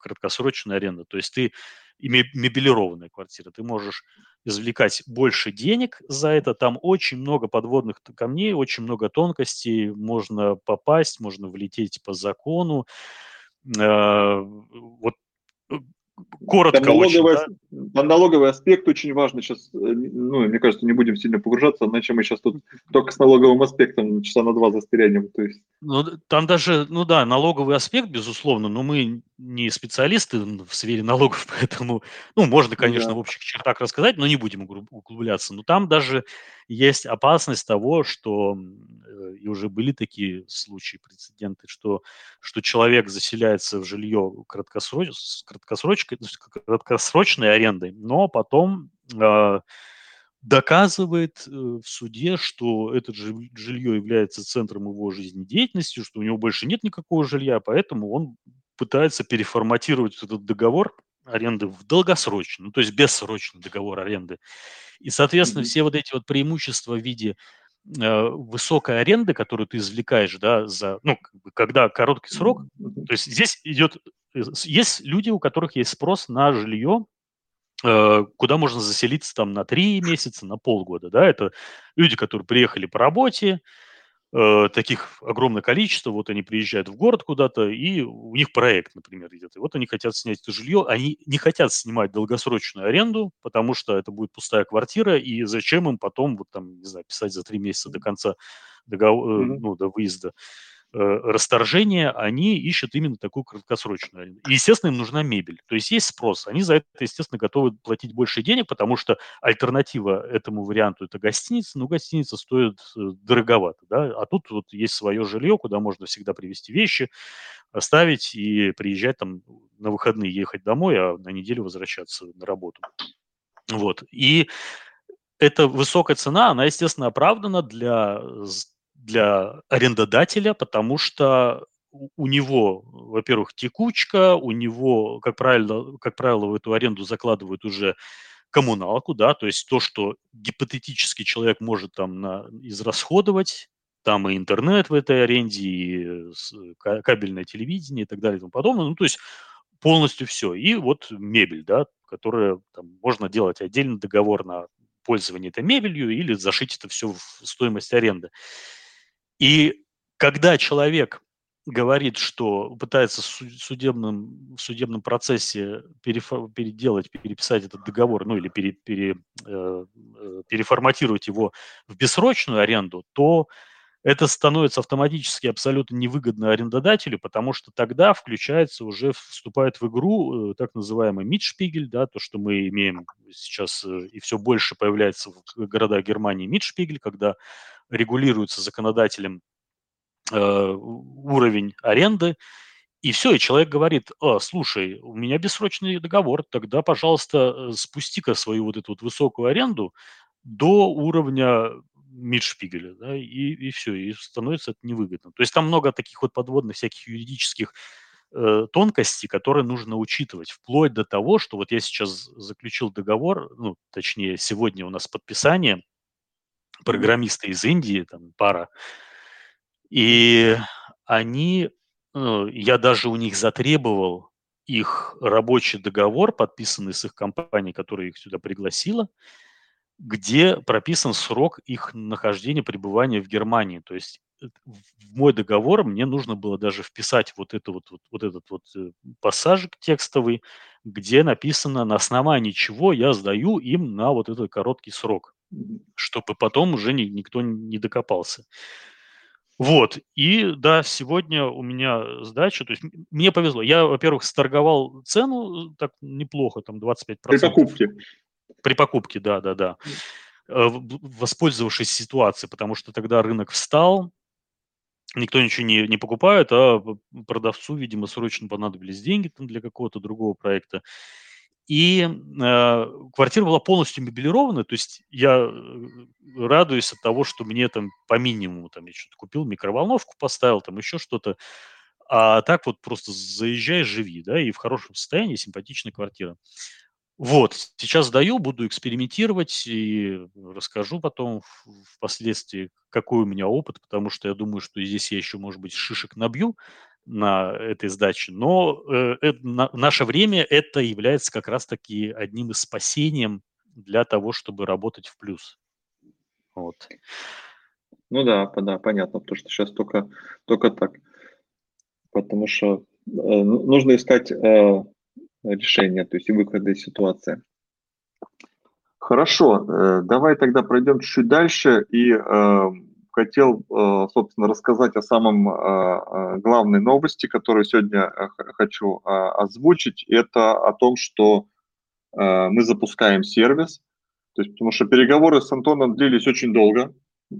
краткосрочная аренда. То есть ты и мебелированная квартира. Ты можешь извлекать больше денег за это. Там очень много подводных камней, очень много тонкостей. Можно попасть, можно влететь по закону. Э, вот э, коротко там налоговый, очень, да? налоговый аспект очень важный сейчас, э, ну, мне кажется, не будем сильно погружаться, иначе мы сейчас тут только с налоговым аспектом часа на два застрянем, то есть. Ну, там даже, ну да, налоговый аспект, безусловно, но мы не специалисты в сфере налогов, *laughs* поэтому, ну, можно, конечно, да. в общих чертах рассказать, но не будем углубляться. Но там даже есть опасность того, что э, и уже были такие случаи, прецеденты, что, что человек заселяется в жилье краткосроч, с краткосрочкой, краткосрочной арендой, но потом э, доказывает в суде, что это жилье является центром его жизнедеятельности, что у него больше нет никакого жилья, поэтому он пытается переформатировать этот договор аренды в долгосрочный, ну, то есть бессрочный договор аренды. И, соответственно, mm-hmm. все вот эти вот преимущества в виде э, высокой аренды, которую ты извлекаешь, да, за, ну, когда короткий срок, то есть здесь идет, э, есть люди, у которых есть спрос на жилье, э, куда можно заселиться там на три месяца, на полгода, да, это люди, которые приехали по работе, э, таких огромное количество, вот они приезжают в город куда-то, и у них проект, например, идет. И вот они хотят снять это жилье, они не хотят снимать долгосрочную аренду, потому что это будет пустая квартира, и зачем им потом, вот там, не знаю, писать за три месяца до конца договора, mm-hmm. ну, до выезда Э, расторжения, они ищут именно такую краткосрочную. И, естественно, им нужна мебель. То есть есть спрос. Они за это, естественно, готовы платить больше денег, потому что альтернатива этому варианту – это гостиница, но гостиница стоит э, дороговато. Да? А тут вот есть свое жилье, куда можно всегда привезти вещи, оставить и приезжать там на выходные, ехать домой, а на неделю возвращаться на работу. Вот. И эта высокая цена, она, естественно, оправдана для для арендодателя, потому что у него, во-первых, текучка, у него, как правило, как правило, в эту аренду закладывают уже коммуналку, да, то есть то, что гипотетически человек может там на, израсходовать, там и интернет в этой аренде, и кабельное телевидение и так далее и тому подобное, ну, то есть полностью все. И вот мебель, да, которая там, можно делать отдельный договор на пользование этой мебелью или зашить это все в стоимость аренды. И когда человек говорит, что пытается в судебном, в судебном процессе перефор, переделать, переписать этот договор, ну или пере, пере, э, э, переформатировать его в бессрочную аренду, то это становится автоматически абсолютно невыгодно арендодателю, потому что тогда включается уже, вступает в игру э, так называемый Митшпигель, да, то, что мы имеем сейчас э, и все больше появляется в городах Германии Митшпигель, когда регулируется законодателем э, уровень аренды, и все, и человек говорит, а, слушай, у меня бессрочный договор, тогда, пожалуйста, э, спусти-ка свою вот эту вот высокую аренду до уровня Мидшпигеля, да, и, и все, и становится это невыгодно. То есть там много таких вот подводных всяких юридических э, тонкостей, которые нужно учитывать, вплоть до того, что вот я сейчас заключил договор, ну, точнее, сегодня у нас подписание, программисты из Индии, там пара, и они, ну, я даже у них затребовал их рабочий договор, подписанный с их компанией, которая их сюда пригласила, где прописан срок их нахождения, пребывания в Германии. То есть э, в мой договор мне нужно было даже вписать вот, это вот, вот, вот этот вот э, пассажик текстовый, где написано, на основании чего я сдаю им на вот этот короткий срок, чтобы потом уже ни, никто не докопался. Вот, и да, сегодня у меня сдача, то есть мне повезло. Я, во-первых, сторговал цену так неплохо, там 25%. При покупке. При покупке, да, да, да. Воспользовавшись ситуацией, потому что тогда рынок встал, никто ничего не, не покупает, а продавцу, видимо, срочно понадобились деньги там, для какого-то другого проекта. И э, квартира была полностью мебелирована, то есть я э, радуюсь от того, что мне там по минимуму, там я что-то купил, микроволновку поставил, там еще что-то, а так вот просто заезжай, живи, да, и в хорошем состоянии, симпатичная квартира. Вот, сейчас сдаю, буду экспериментировать и расскажу потом впоследствии, какой у меня опыт, потому что я думаю, что здесь я еще, может быть, шишек набью на этой сдаче, но э, это, на, наше время это является как раз-таки одним из спасением для того, чтобы работать в плюс. Вот. Ну да, да, понятно, потому что сейчас только, только так. Потому что э, ну, нужно искать э, решения, то есть и выхода из ситуации. Хорошо, э, давай тогда пройдем чуть-чуть дальше и э, хотел, э, собственно, рассказать о самом главной новости, которую сегодня хочу озвучить. Это о том, что мы запускаем сервис, то есть, потому что переговоры с Антоном длились очень долго,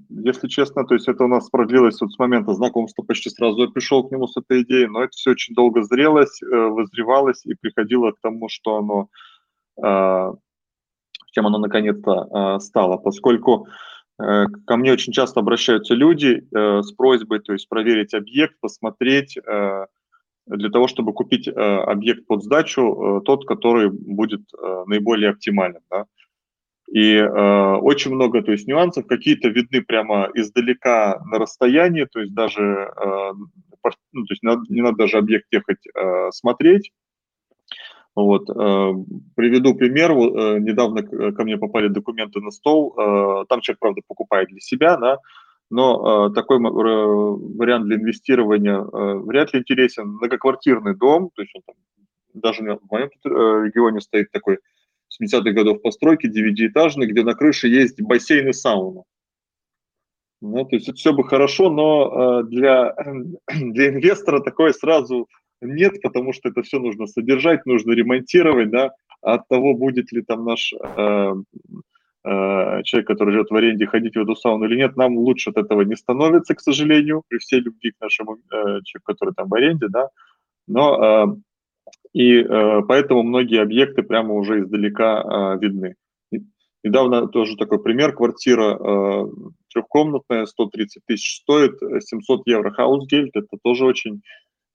если честно, то есть это у нас продлилось вот с момента знакомства, почти сразу я пришел к нему с этой идеей, но это все очень долго зрелось, э, возревалось и приходило к тому, что оно, э, чем оно наконец-то э, стало, поскольку ко мне очень часто обращаются люди с просьбой, то есть проверить объект, посмотреть, для того, чтобы купить объект под сдачу, тот, который будет наиболее оптимальным. Да? И э, очень много то есть, нюансов, какие-то видны прямо издалека на расстоянии, то есть даже э, ну, то есть не надо даже объект ехать э, смотреть. Вот, э, приведу пример. Э, недавно ко мне попали документы на стол. Э, там человек, правда, покупает для себя, да, но такой вариант для инвестирования вряд ли интересен. Многоквартирный дом, то есть он там, даже в моем регионе стоит такой 70-х годов постройки, девятиэтажный, где на крыше есть бассейн и сауна. Ну, то есть это все бы хорошо, но э, для, *clears throat* для инвестора такое сразу нет, потому что это все нужно содержать, нужно ремонтировать, да, а от того, будет ли там наш э, э, человек, который живет в аренде, ходить в эту сауну или нет, нам лучше от этого не становится, к сожалению, при всей любви к нашему э, человеку, который там в аренде, да, но э, и э, поэтому многие объекты прямо уже издалека э, видны. Недавно тоже такой пример, квартира э, трехкомнатная, 130 тысяч стоит, 700 евро хаусгельд, это тоже очень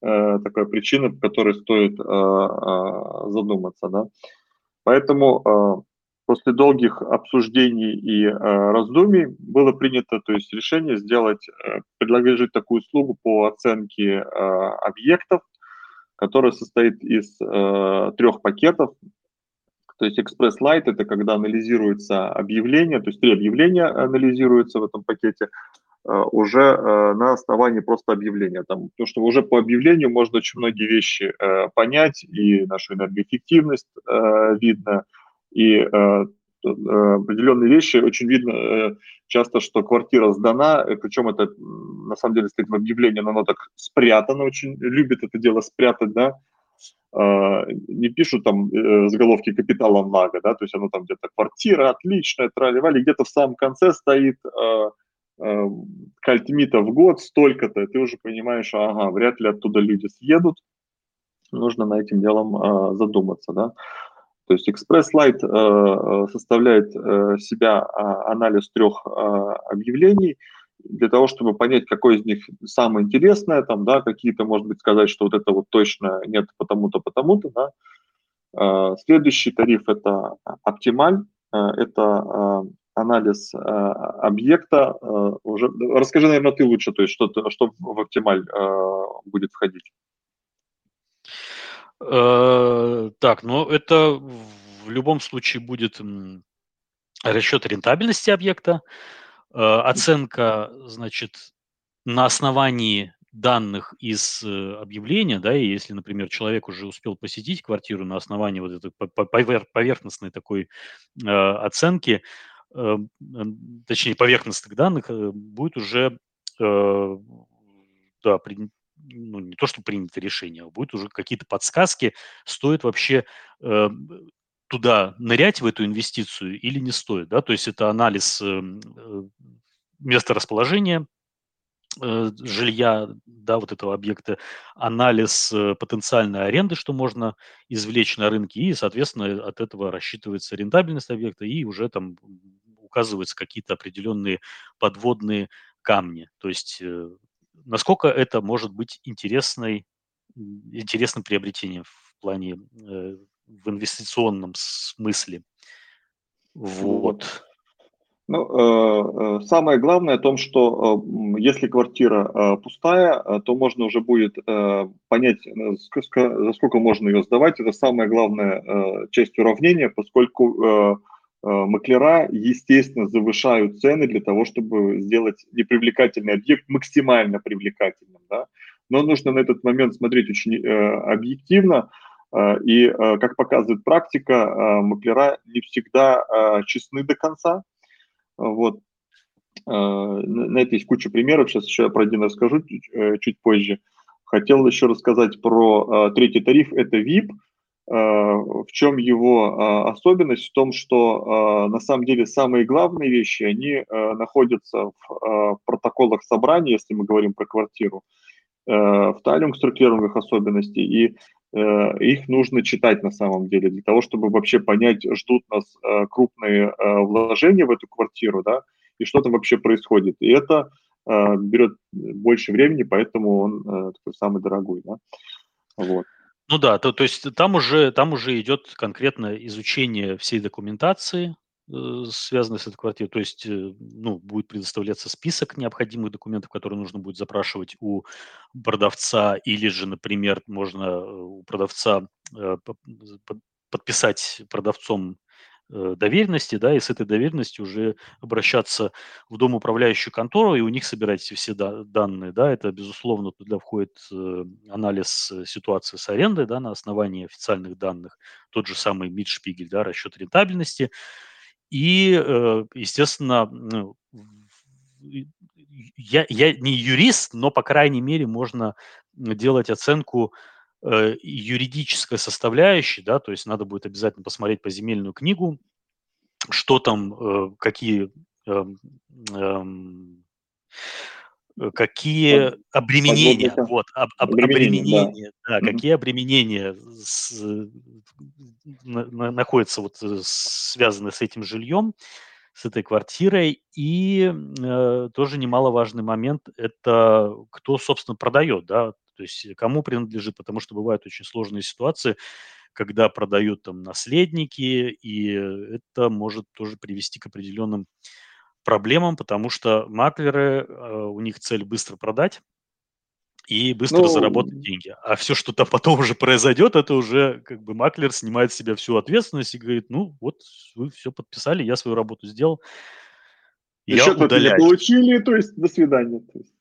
э, такая причина, по которой стоит э, э, задуматься. Да? Поэтому э, после долгих обсуждений и э, раздумий было принято то есть, решение сделать, э, предложить такую услугу по оценке э, объектов, которая состоит из э, трех пакетов. То есть Express Light – это когда анализируется объявление, то есть три объявления анализируются в этом пакете э, уже э, на основании просто объявления. Там, потому что уже по объявлению можно очень многие вещи э, понять, и нашу энергоэффективность э, видно, и Э, определенные вещи. Очень видно э, часто, что квартира сдана, э, причем это на самом деле стоит в объявлении, но оно так спрятано, очень любит это дело спрятать, да. Не пишут там заголовки капитала Нага, да, то есть оно там где-то квартира отличная, трали где-то в самом конце стоит кальтмита в год столько-то, ты уже понимаешь, ага, вряд ли оттуда люди съедут, нужно на этим делом задуматься, да. То есть Lite э, э, составляет э, себя а, анализ трех объявлений для того, чтобы понять, какое из них самое интересное, там, да, какие-то, может быть, сказать, что вот это вот точно нет потому-то, потому-то, да. Следующий тариф – это оптималь, это анализ э, объекта э, уже... Расскажи, наверное, ты лучше, то есть что, что в оптималь э, будет входить. Э, так, ну это в любом случае будет расчет рентабельности объекта, э, оценка, значит, на основании данных из э, объявления, да, и если, например, человек уже успел посетить квартиру на основании вот этой поверхностной такой оценки, точнее поверхностных данных, будет уже да, ну, не то, что принято решение, а будет уже какие-то подсказки, стоит вообще э, туда нырять, в эту инвестицию, или не стоит. Да? То есть это анализ э, э места расположения э, жилья, да, вот этого объекта, анализ э, потенциальной аренды, что можно извлечь на рынке, и, соответственно, от этого рассчитывается рентабельность объекта, и уже там указываются какие-то определенные подводные камни. То есть э, насколько это может быть интересной, интересным приобретением в плане э, в инвестиционном смысле. Вот. Ну, э, э, самое главное о том, что э, если квартира пустая, то можно уже будет понять, за сколько можно ее сдавать. Это самая главная часть уравнения, поскольку маклера, естественно, завышают цены для того, чтобы сделать непривлекательный объект максимально привлекательным. Да? Но нужно на этот момент смотреть очень э, объективно. Э, и, э, как показывает практика, э, маклера не всегда э, честны до конца. Вот. Э, на это есть куча примеров. Сейчас еще про один расскажу чуть, э, чуть позже. Хотел еще рассказать про э, третий тариф. Это VIP – Э, в чем его э, особенность? В том, что э, на самом деле самые главные вещи, они находятся в протоколах собрания, если мы говорим про квартиру, в тайлинг-структурированных особенностей, и их нужно читать на самом деле для того, чтобы вообще понять, ждут нас крупные вложения в эту квартиру, да, и что там вообще происходит. И это берет больше времени, поэтому он такой самый дорогой, да. Вот. Ну да, то, то есть там уже, там уже идет конкретно изучение всей документации, э, связанной с этой квартирой. То есть, э, ну, будет предоставляться список необходимых документов, которые нужно будет запрашивать у продавца, или же, например, можно э, у продавца подписать продавцом доверенности, да, и с этой доверенностью уже обращаться в дом управляющую контору и у них собирать все данные, да, это, безусловно, туда входит э, анализ э, ситуации с арендой, да, на основании официальных данных, тот же самый Мидшпигель, да, расчет рентабельности, и, естественно, ну, я, я не юрист, но, по крайней мере, можно делать оценку э, юридической составляющей, да, то есть надо будет обязательно посмотреть по земельную книгу, что там, э, какие эм, эм, э, какие обременения, вот, об, об, обременения, обременения да, да mm-hmm. какие обременения с, на, на, находятся вот э, связаны с этим жильем, с этой квартирой. И э, тоже немаловажный момент – это кто, собственно, продает, да, то есть кому принадлежит, потому что бывают очень сложные ситуации, когда продают там наследники, и это может тоже привести к определенным проблемам, потому что маклеры, э, у них цель быстро продать и быстро ну, заработать деньги. А все, что там потом уже произойдет, это уже как бы маклер снимает с себя всю ответственность и говорит, ну вот вы все подписали, я свою работу сделал, я удаляю. получили, то есть до свидания. То есть.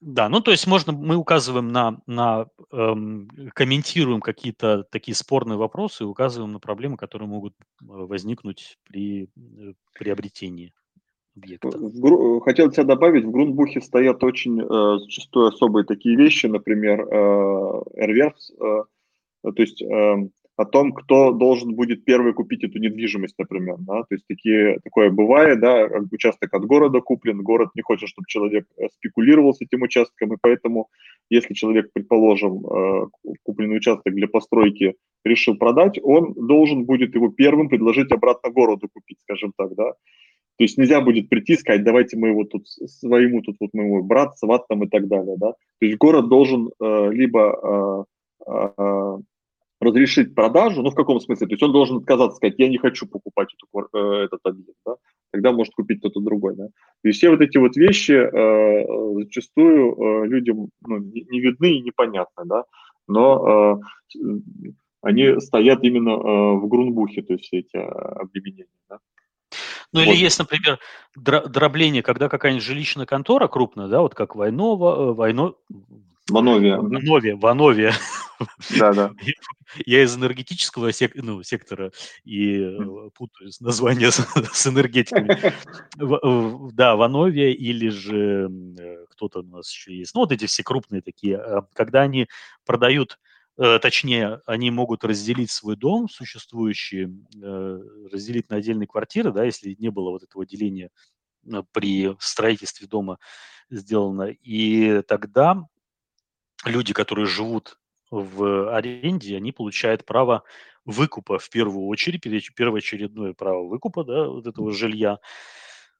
Да, ну то есть можно, мы указываем на, на эм, комментируем какие-то такие спорные вопросы и указываем на проблемы, которые могут э, возникнуть при э, приобретении объекта. Хотел тебя добавить, в Грунтбухе стоят очень э, зачастую особые такие вещи, например, э, Эрверс, э, то есть э, о том, кто должен будет первый купить эту недвижимость, например. Да? То есть такие, такое бывает, да, участок от города куплен, город не хочет, чтобы человек э, спекулировал с этим участком, и поэтому, если человек, предположим, э, купленный участок для постройки решил продать, он должен будет его первым предложить обратно городу купить, скажем так, да. То есть нельзя будет прийти и сказать, давайте мы его тут своему, тут вот моему брат, сват там и так далее, да. То есть город должен э, либо э, э, разрешить продажу, ну в каком смысле? То есть он должен отказаться, сказать, я не хочу покупать эту, э, этот объект, да, тогда может купить кто-то другой, да. И все вот эти вот вещи э, зачастую э, людям ну, не видны и непонятны, да, но э, они стоят именно э, в грунбухе, то есть все эти объединения, да. Ну вот. или есть, например, дробление, когда какая-нибудь жилищная контора крупная, да, вот как Войнова, Войно... Вановия. Вановия, Вановия. Да, да. *laughs* Я из энергетического сек... ну, сектора и mm. путаю название *laughs* с, с энергетиками. Да, Вановия или же э, кто-то у нас еще есть. Ну, вот эти все крупные такие. А, когда они продают Э, точнее, они могут разделить свой дом существующий, э, разделить на отдельные квартиры, да, если не было вот этого деления э, при строительстве дома сделано. И тогда люди, которые живут в аренде, они получают право выкупа в первую очередь, первоочередное право выкупа да, вот этого жилья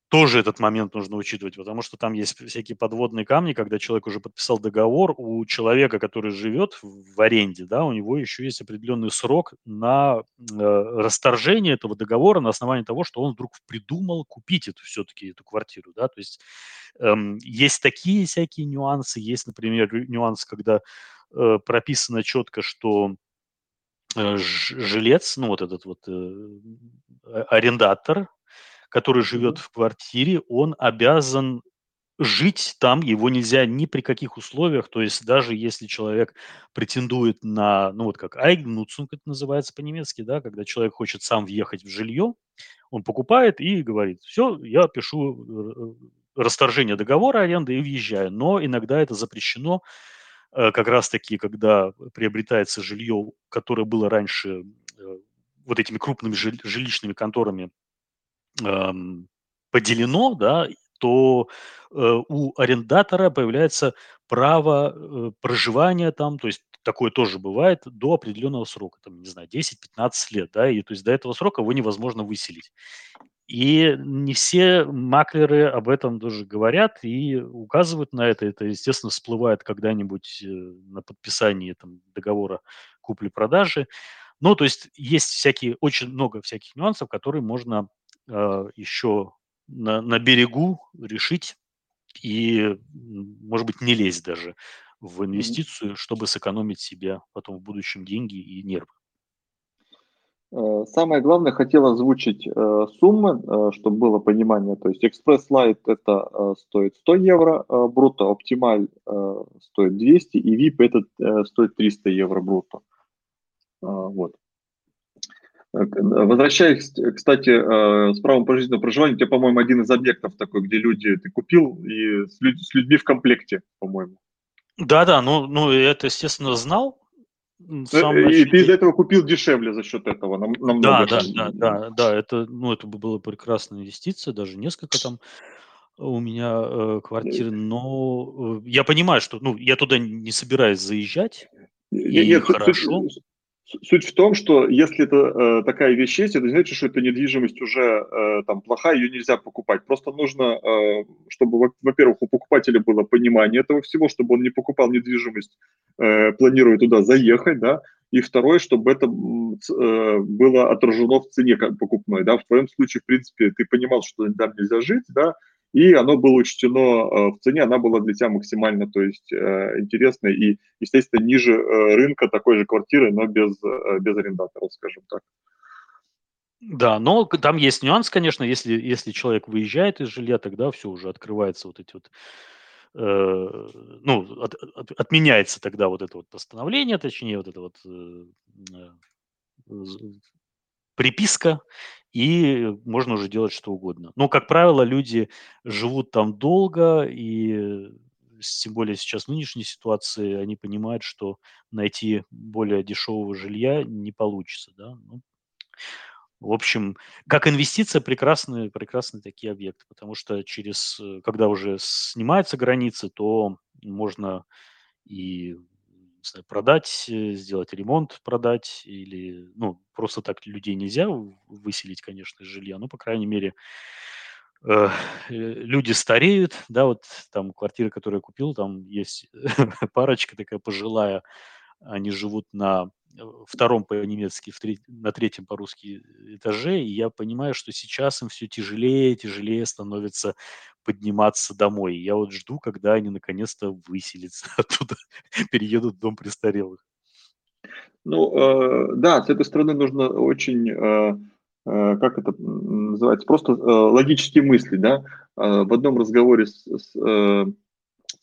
тоже этот момент нужно учитывать, потому что там есть всякие подводные камни, когда человек уже подписал договор, у человека, который живет в аренде, да, у него еще есть определенный срок на э, расторжение этого договора на основании того, что он вдруг придумал купить эту все-таки эту квартиру, да, то есть эм, есть такие всякие нюансы, есть, например, нюанс, когда э, прописано четко, что э, жилец, ну вот этот вот э, арендатор, который живет в квартире, он обязан жить там, его нельзя ни при каких условиях, то есть даже если человек претендует на, ну вот как Eigennutzung это называется по-немецки, да, когда человек хочет сам въехать в жилье, он покупает и говорит, все, я пишу э, расторжение договора аренды и въезжаю, но иногда это запрещено, э, как раз таки, когда приобретается жилье, которое было раньше э, вот этими крупными жилищными конторами поделено, да, то э, у арендатора появляется право э, проживания там, то есть такое тоже бывает до определенного срока, там, не знаю, 10-15 лет, да, и то есть до этого срока его невозможно выселить. И не все маклеры об этом тоже говорят и указывают на это. Это, естественно, всплывает когда-нибудь э, на подписании там, договора купли-продажи. Ну, то есть есть всякие, очень много всяких нюансов, которые можно еще на, на берегу решить и, может быть, не лезть даже в инвестицию, чтобы сэкономить себе потом в будущем деньги и нервы. Э, самое главное, хотел озвучить э, суммы, э, чтобы было понимание. То есть Express Lite это э, стоит 100 евро э, Optimal э, стоит 200 и VIP этот э, стоит 300 евро брутто. Э, вот. Возвращаясь, кстати, э, с правом пожизненного проживания, у тебя, по-моему, один из объектов такой, где люди ты купил и с, людь, с людьми в комплекте, по-моему. Да-да, ну, ну это, естественно, знал. Э, и ты из-за этого купил дешевле за счет этого, нам, намного. Да, да, да, да, да, это, ну, это была прекрасная инвестиция, даже несколько там у меня э, квартир, но э, я понимаю, что, ну, я туда не собираюсь заезжать, и нет, хорошо. Суть в том, что если это э, такая вещь есть, это значит, что эта недвижимость уже э, там плохая, ее нельзя покупать. Просто нужно, э, чтобы, во-первых, у покупателя было понимание этого всего, чтобы он не покупал недвижимость, э, планируя туда заехать, да. И второе, чтобы это э, было отражено в цене покупной, да. В твоем случае, в принципе, ты понимал, что там нельзя жить, да, и оно было учтено э, в цене, она была для тебя максимально, то есть э, интересной и, естественно, ниже э, рынка такой же квартиры, но без, без арендаторов, скажем так. Да, но там есть нюанс, конечно, если, если человек выезжает из жилья, тогда все уже открывается вот эти вот ну, от, от, отменяется тогда вот это вот постановление, точнее, вот это вот приписка, и можно уже делать что угодно. Но, как правило, люди живут там долго, и тем более сейчас в нынешней ситуации они понимают, что найти более дешевого жилья не получится. Да? Ну, в общем, как инвестиция прекрасные, прекрасные такие объекты, потому что через, э, когда уже снимаются границы, то можно и знаю, продать, э, сделать ремонт, продать, или, ну, просто так людей нельзя выселить, конечно, из жилья, но, по крайней мере, э, люди стареют, да, вот там квартира, которую я купил, там есть *laughs* парочка такая пожилая, они живут на втором по-немецки, на третьем по-русски этаже, и я понимаю, что сейчас им все тяжелее, тяжелее становится подниматься домой. И я вот жду, когда они наконец-то выселятся *laughs* оттуда, переедут в дом престарелых. Ну, э, да, с этой стороны нужно очень, э, э, как это называется, просто э, логические мысли, да. Э, в одном разговоре с, с э,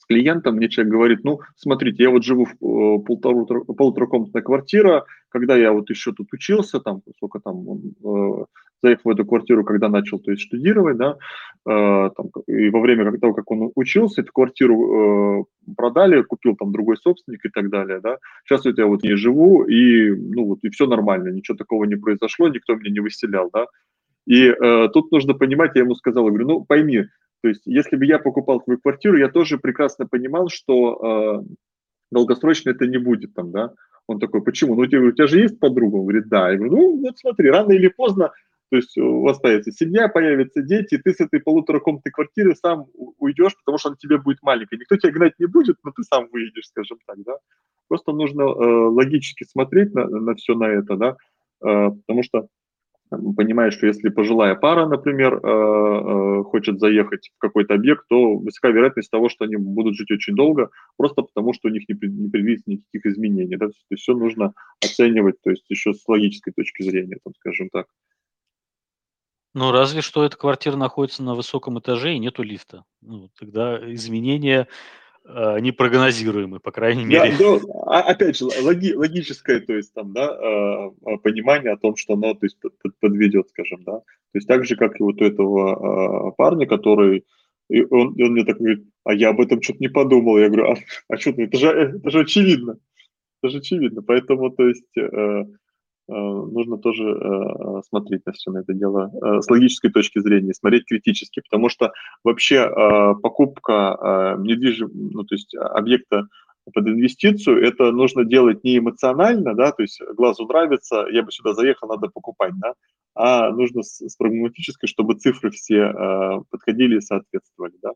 клиентом, мне человек говорит, ну, смотрите, я вот живу в э, полтору, полуторакомнатная квартира, когда я вот еще тут учился, там, сколько там, э, заехал в эту квартиру, когда начал, то есть, штудировать, да, э, там, и во время того, как он учился, эту квартиру э, продали, купил там другой собственник и так далее, да, сейчас вот я вот не живу, и, ну, вот, и все нормально, ничего такого не произошло, никто меня не выселял, да, и э, тут нужно понимать, я ему сказал, говорю, ну, пойми, то есть, если бы я покупал твою квартиру, я тоже прекрасно понимал, что э, долгосрочно это не будет там, да. Он такой, почему? Ну, у тебя, у тебя же есть подруга? Он говорит, да. Я говорю, ну, вот смотри, рано или поздно, то есть у вас появится семья, появятся дети, ты с этой полуторакомнатной квартиры сам уйдешь, потому что она тебе будет маленькая. Никто тебя гнать не будет, но ты сам выйдешь, скажем так, да. Просто нужно э, логически смотреть на, на все на это, да, э, потому что понимаешь, что если пожилая пара, например, э, э, хочет заехать в какой-то объект, то высока вероятность того, что они будут жить очень долго, просто потому что у них не предвидится никаких изменений. Да? То есть все нужно оценивать, то есть еще с логической точки зрения, там, скажем так. Ну, разве что эта квартира находится на высоком этаже и нету лифта. Ну, тогда изменения э, непрогнозируемы, по крайней мере. Да, да, а, опять же, логи, логическое, то есть там, да, э, э, понимание о том, что оно, то есть, подведет, скажем, да. То есть так же, как и вот у этого парня, который, и он, он мне так говорит, а я об этом что-то не подумал. Я говорю, а, а что ты, это же, это же очевидно. Это же очевидно. Поэтому, то есть, нужно тоже э, смотреть на все на это дело э, с логической точки зрения, смотреть критически, потому что вообще покупка недвижимого, ну, то есть объекта под инвестицию, это нужно делать не эмоционально, да, то есть глазу нравится, я бы сюда заехал, надо покупать, да, а нужно с, с прагматической, чтобы цифры все подходили и соответствовали, да.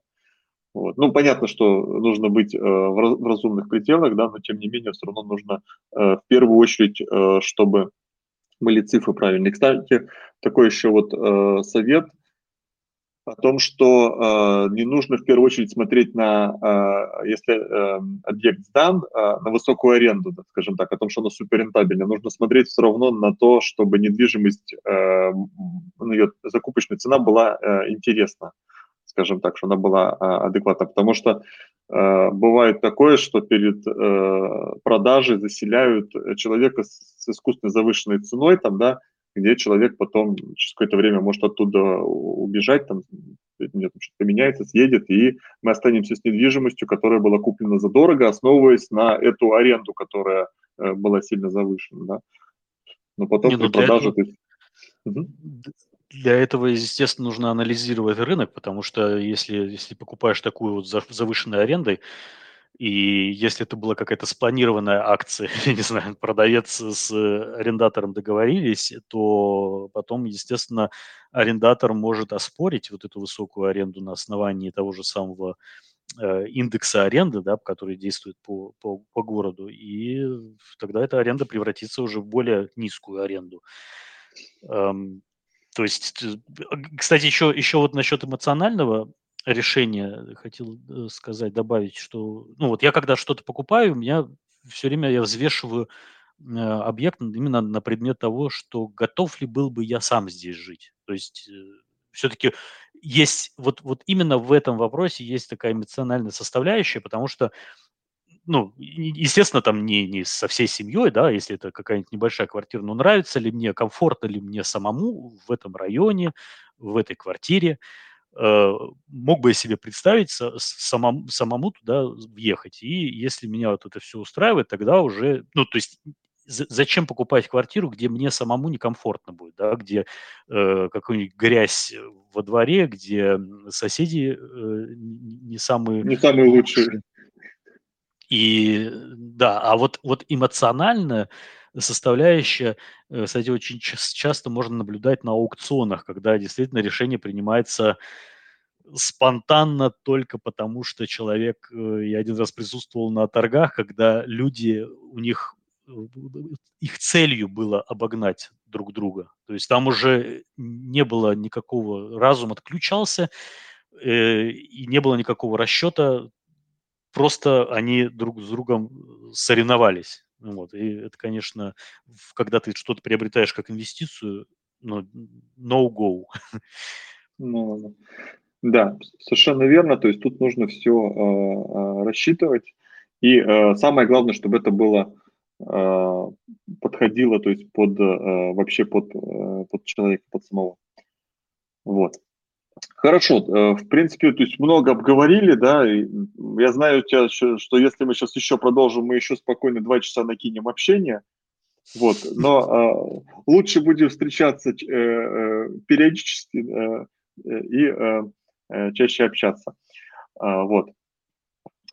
Вот. Ну, понятно, что нужно быть э, в разумных пределах, да, но тем не менее все равно нужно э, в первую очередь, э, чтобы были цифры правильные. Кстати, такой еще вот э, совет о том, что э, не нужно в первую очередь смотреть на, э, если э, объект сдан, э, на высокую аренду, да, скажем так, о том, что она суперрентабельна. Нужно смотреть все равно на то, чтобы недвижимость, э, ее закупочная цена была э, интересна скажем так, что она была а, адекватна, потому что э, бывает такое, что перед э, продажей заселяют человека с, искусственной завышенной ценой, там, да, где человек потом через какое-то время может оттуда убежать, там, нет, что-то поменяется, съедет, и мы останемся с недвижимостью, которая была куплена задорого, основываясь на эту аренду, которая э, была сильно завышена, да. Но потом не, при ну, продаже... Этого... Угу для этого, естественно, нужно анализировать рынок, потому что если, если покупаешь такую вот завышенной арендой, и если это была какая-то спланированная акция, *laughs* я не знаю, продавец с арендатором договорились, то потом, естественно, арендатор может оспорить вот эту высокую аренду на основании того же самого э, индекса аренды, да, который действует по, по, по городу, и тогда эта аренда превратится уже в более низкую аренду. Эм, то есть, кстати, еще, еще вот насчет эмоционального решения хотел э, сказать, добавить, что, ну вот я когда что-то покупаю, у меня все время я взвешиваю э, объект именно на предмет того, что готов ли был бы я сам здесь жить. То есть э, все-таки есть вот, вот именно в этом вопросе есть такая эмоциональная составляющая, потому что ну, естественно, там не, не со всей семьей, да, если это какая-нибудь небольшая квартира, но нравится ли мне, комфортно ли мне самому в этом районе, в этой квартире, э, мог бы я себе представить со, самому, самому туда въехать. И если меня вот это все устраивает, тогда уже, ну, то есть зачем покупать квартиру, где мне самому некомфортно будет, да, где э, какую-нибудь грязь во дворе, где соседи э, не самые не самые лучшие. И да, а вот, вот эмоциональная составляющая, э, кстати, очень часто можно наблюдать на аукционах, когда действительно решение принимается спонтанно только потому, что человек, э, я один раз присутствовал на торгах, когда люди, у них их целью было обогнать друг друга. То есть там уже не было никакого, разум отключался, э, и не было никакого расчета, просто они друг с другом соревновались. Вот. И это, конечно, когда ты что-то приобретаешь как инвестицию, ну, no go. *laughs* Ну, да, совершенно верно. То есть тут нужно все э, э, рассчитывать. И э, самое главное, чтобы это было э, подходило, то есть под э, вообще под, э, под человека, под самого. Вот. Хорошо, э, в принципе, то есть много обговорили, да, я знаю у тебя, что если мы сейчас еще продолжим, мы еще спокойно два часа накинем общение, вот, но э, лучше будем встречаться э, периодически и чаще общаться, вот.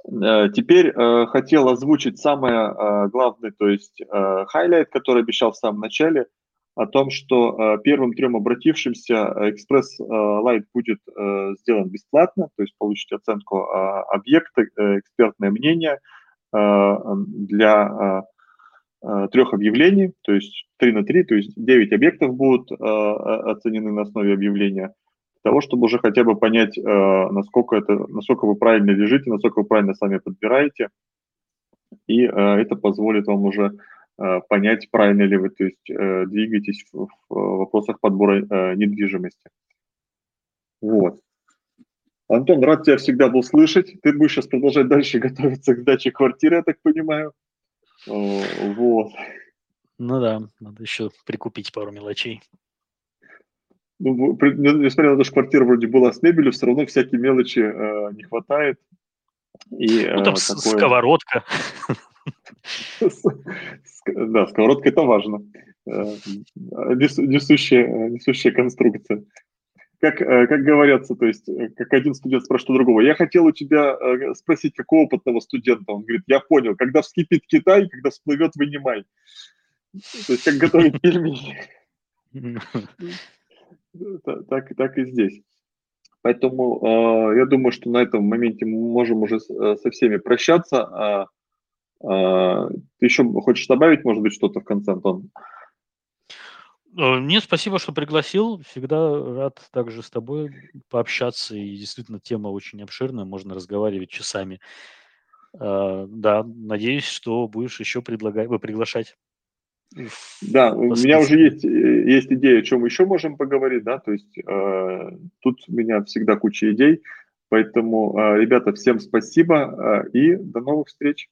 Теперь хотел озвучить самое главное, то есть э, highlight, который обещал в самом начале – о том, что э, первым трем обратившимся экспресс Лайт э, будет э, сделан бесплатно, то есть получить оценку объекта, экспертное мнение для трех объявлений, то есть 3 на 3, то есть 9 объектов будут оценены на основе объявления, для того, чтобы уже хотя бы понять, насколько, это, насколько вы правильно лежите, насколько вы правильно сами подбираете, и это позволит вам уже Э, понять, правильно ли вы то есть, э, двигаетесь в, в вопросах подбора э, недвижимости. Вот. Антон, рад тебя всегда был слышать. Ты будешь сейчас продолжать дальше *laughs* готовиться к сдаче квартиры, я так понимаю. Вот. Ну да, надо еще прикупить пару мелочей. Ну, несмотря на то, что квартира вроде была с мебелью, все равно всякие мелочи э, не хватает. И, ну, там э, такое... сковородка. Да, сковородка – это важно. Э, несущая, несущая конструкция. Как, э, как говорятся, то есть, э, как один студент спрашивает другого, я хотел у тебя спросить, какого опытного студента? Он говорит, я понял, когда вскипит Китай, когда всплывет, вынимай. То есть, как готовить пельмени. Так, так и здесь. Поэтому э, я думаю, что на этом моменте мы можем уже со всеми прощаться. А ты еще хочешь добавить, может быть, что-то в конце, Антон? Э, нет, спасибо, что пригласил. Всегда рад также с тобой пообщаться. И действительно, тема очень обширная, можно разговаривать часами. А, да, надеюсь, что будешь еще предлагать, приглашать. Да, у меня уже есть, э, есть идея, о чем еще можем поговорить, да, то есть э, тут у меня всегда куча идей, поэтому, э, ребята, всем спасибо э, и до новых встреч.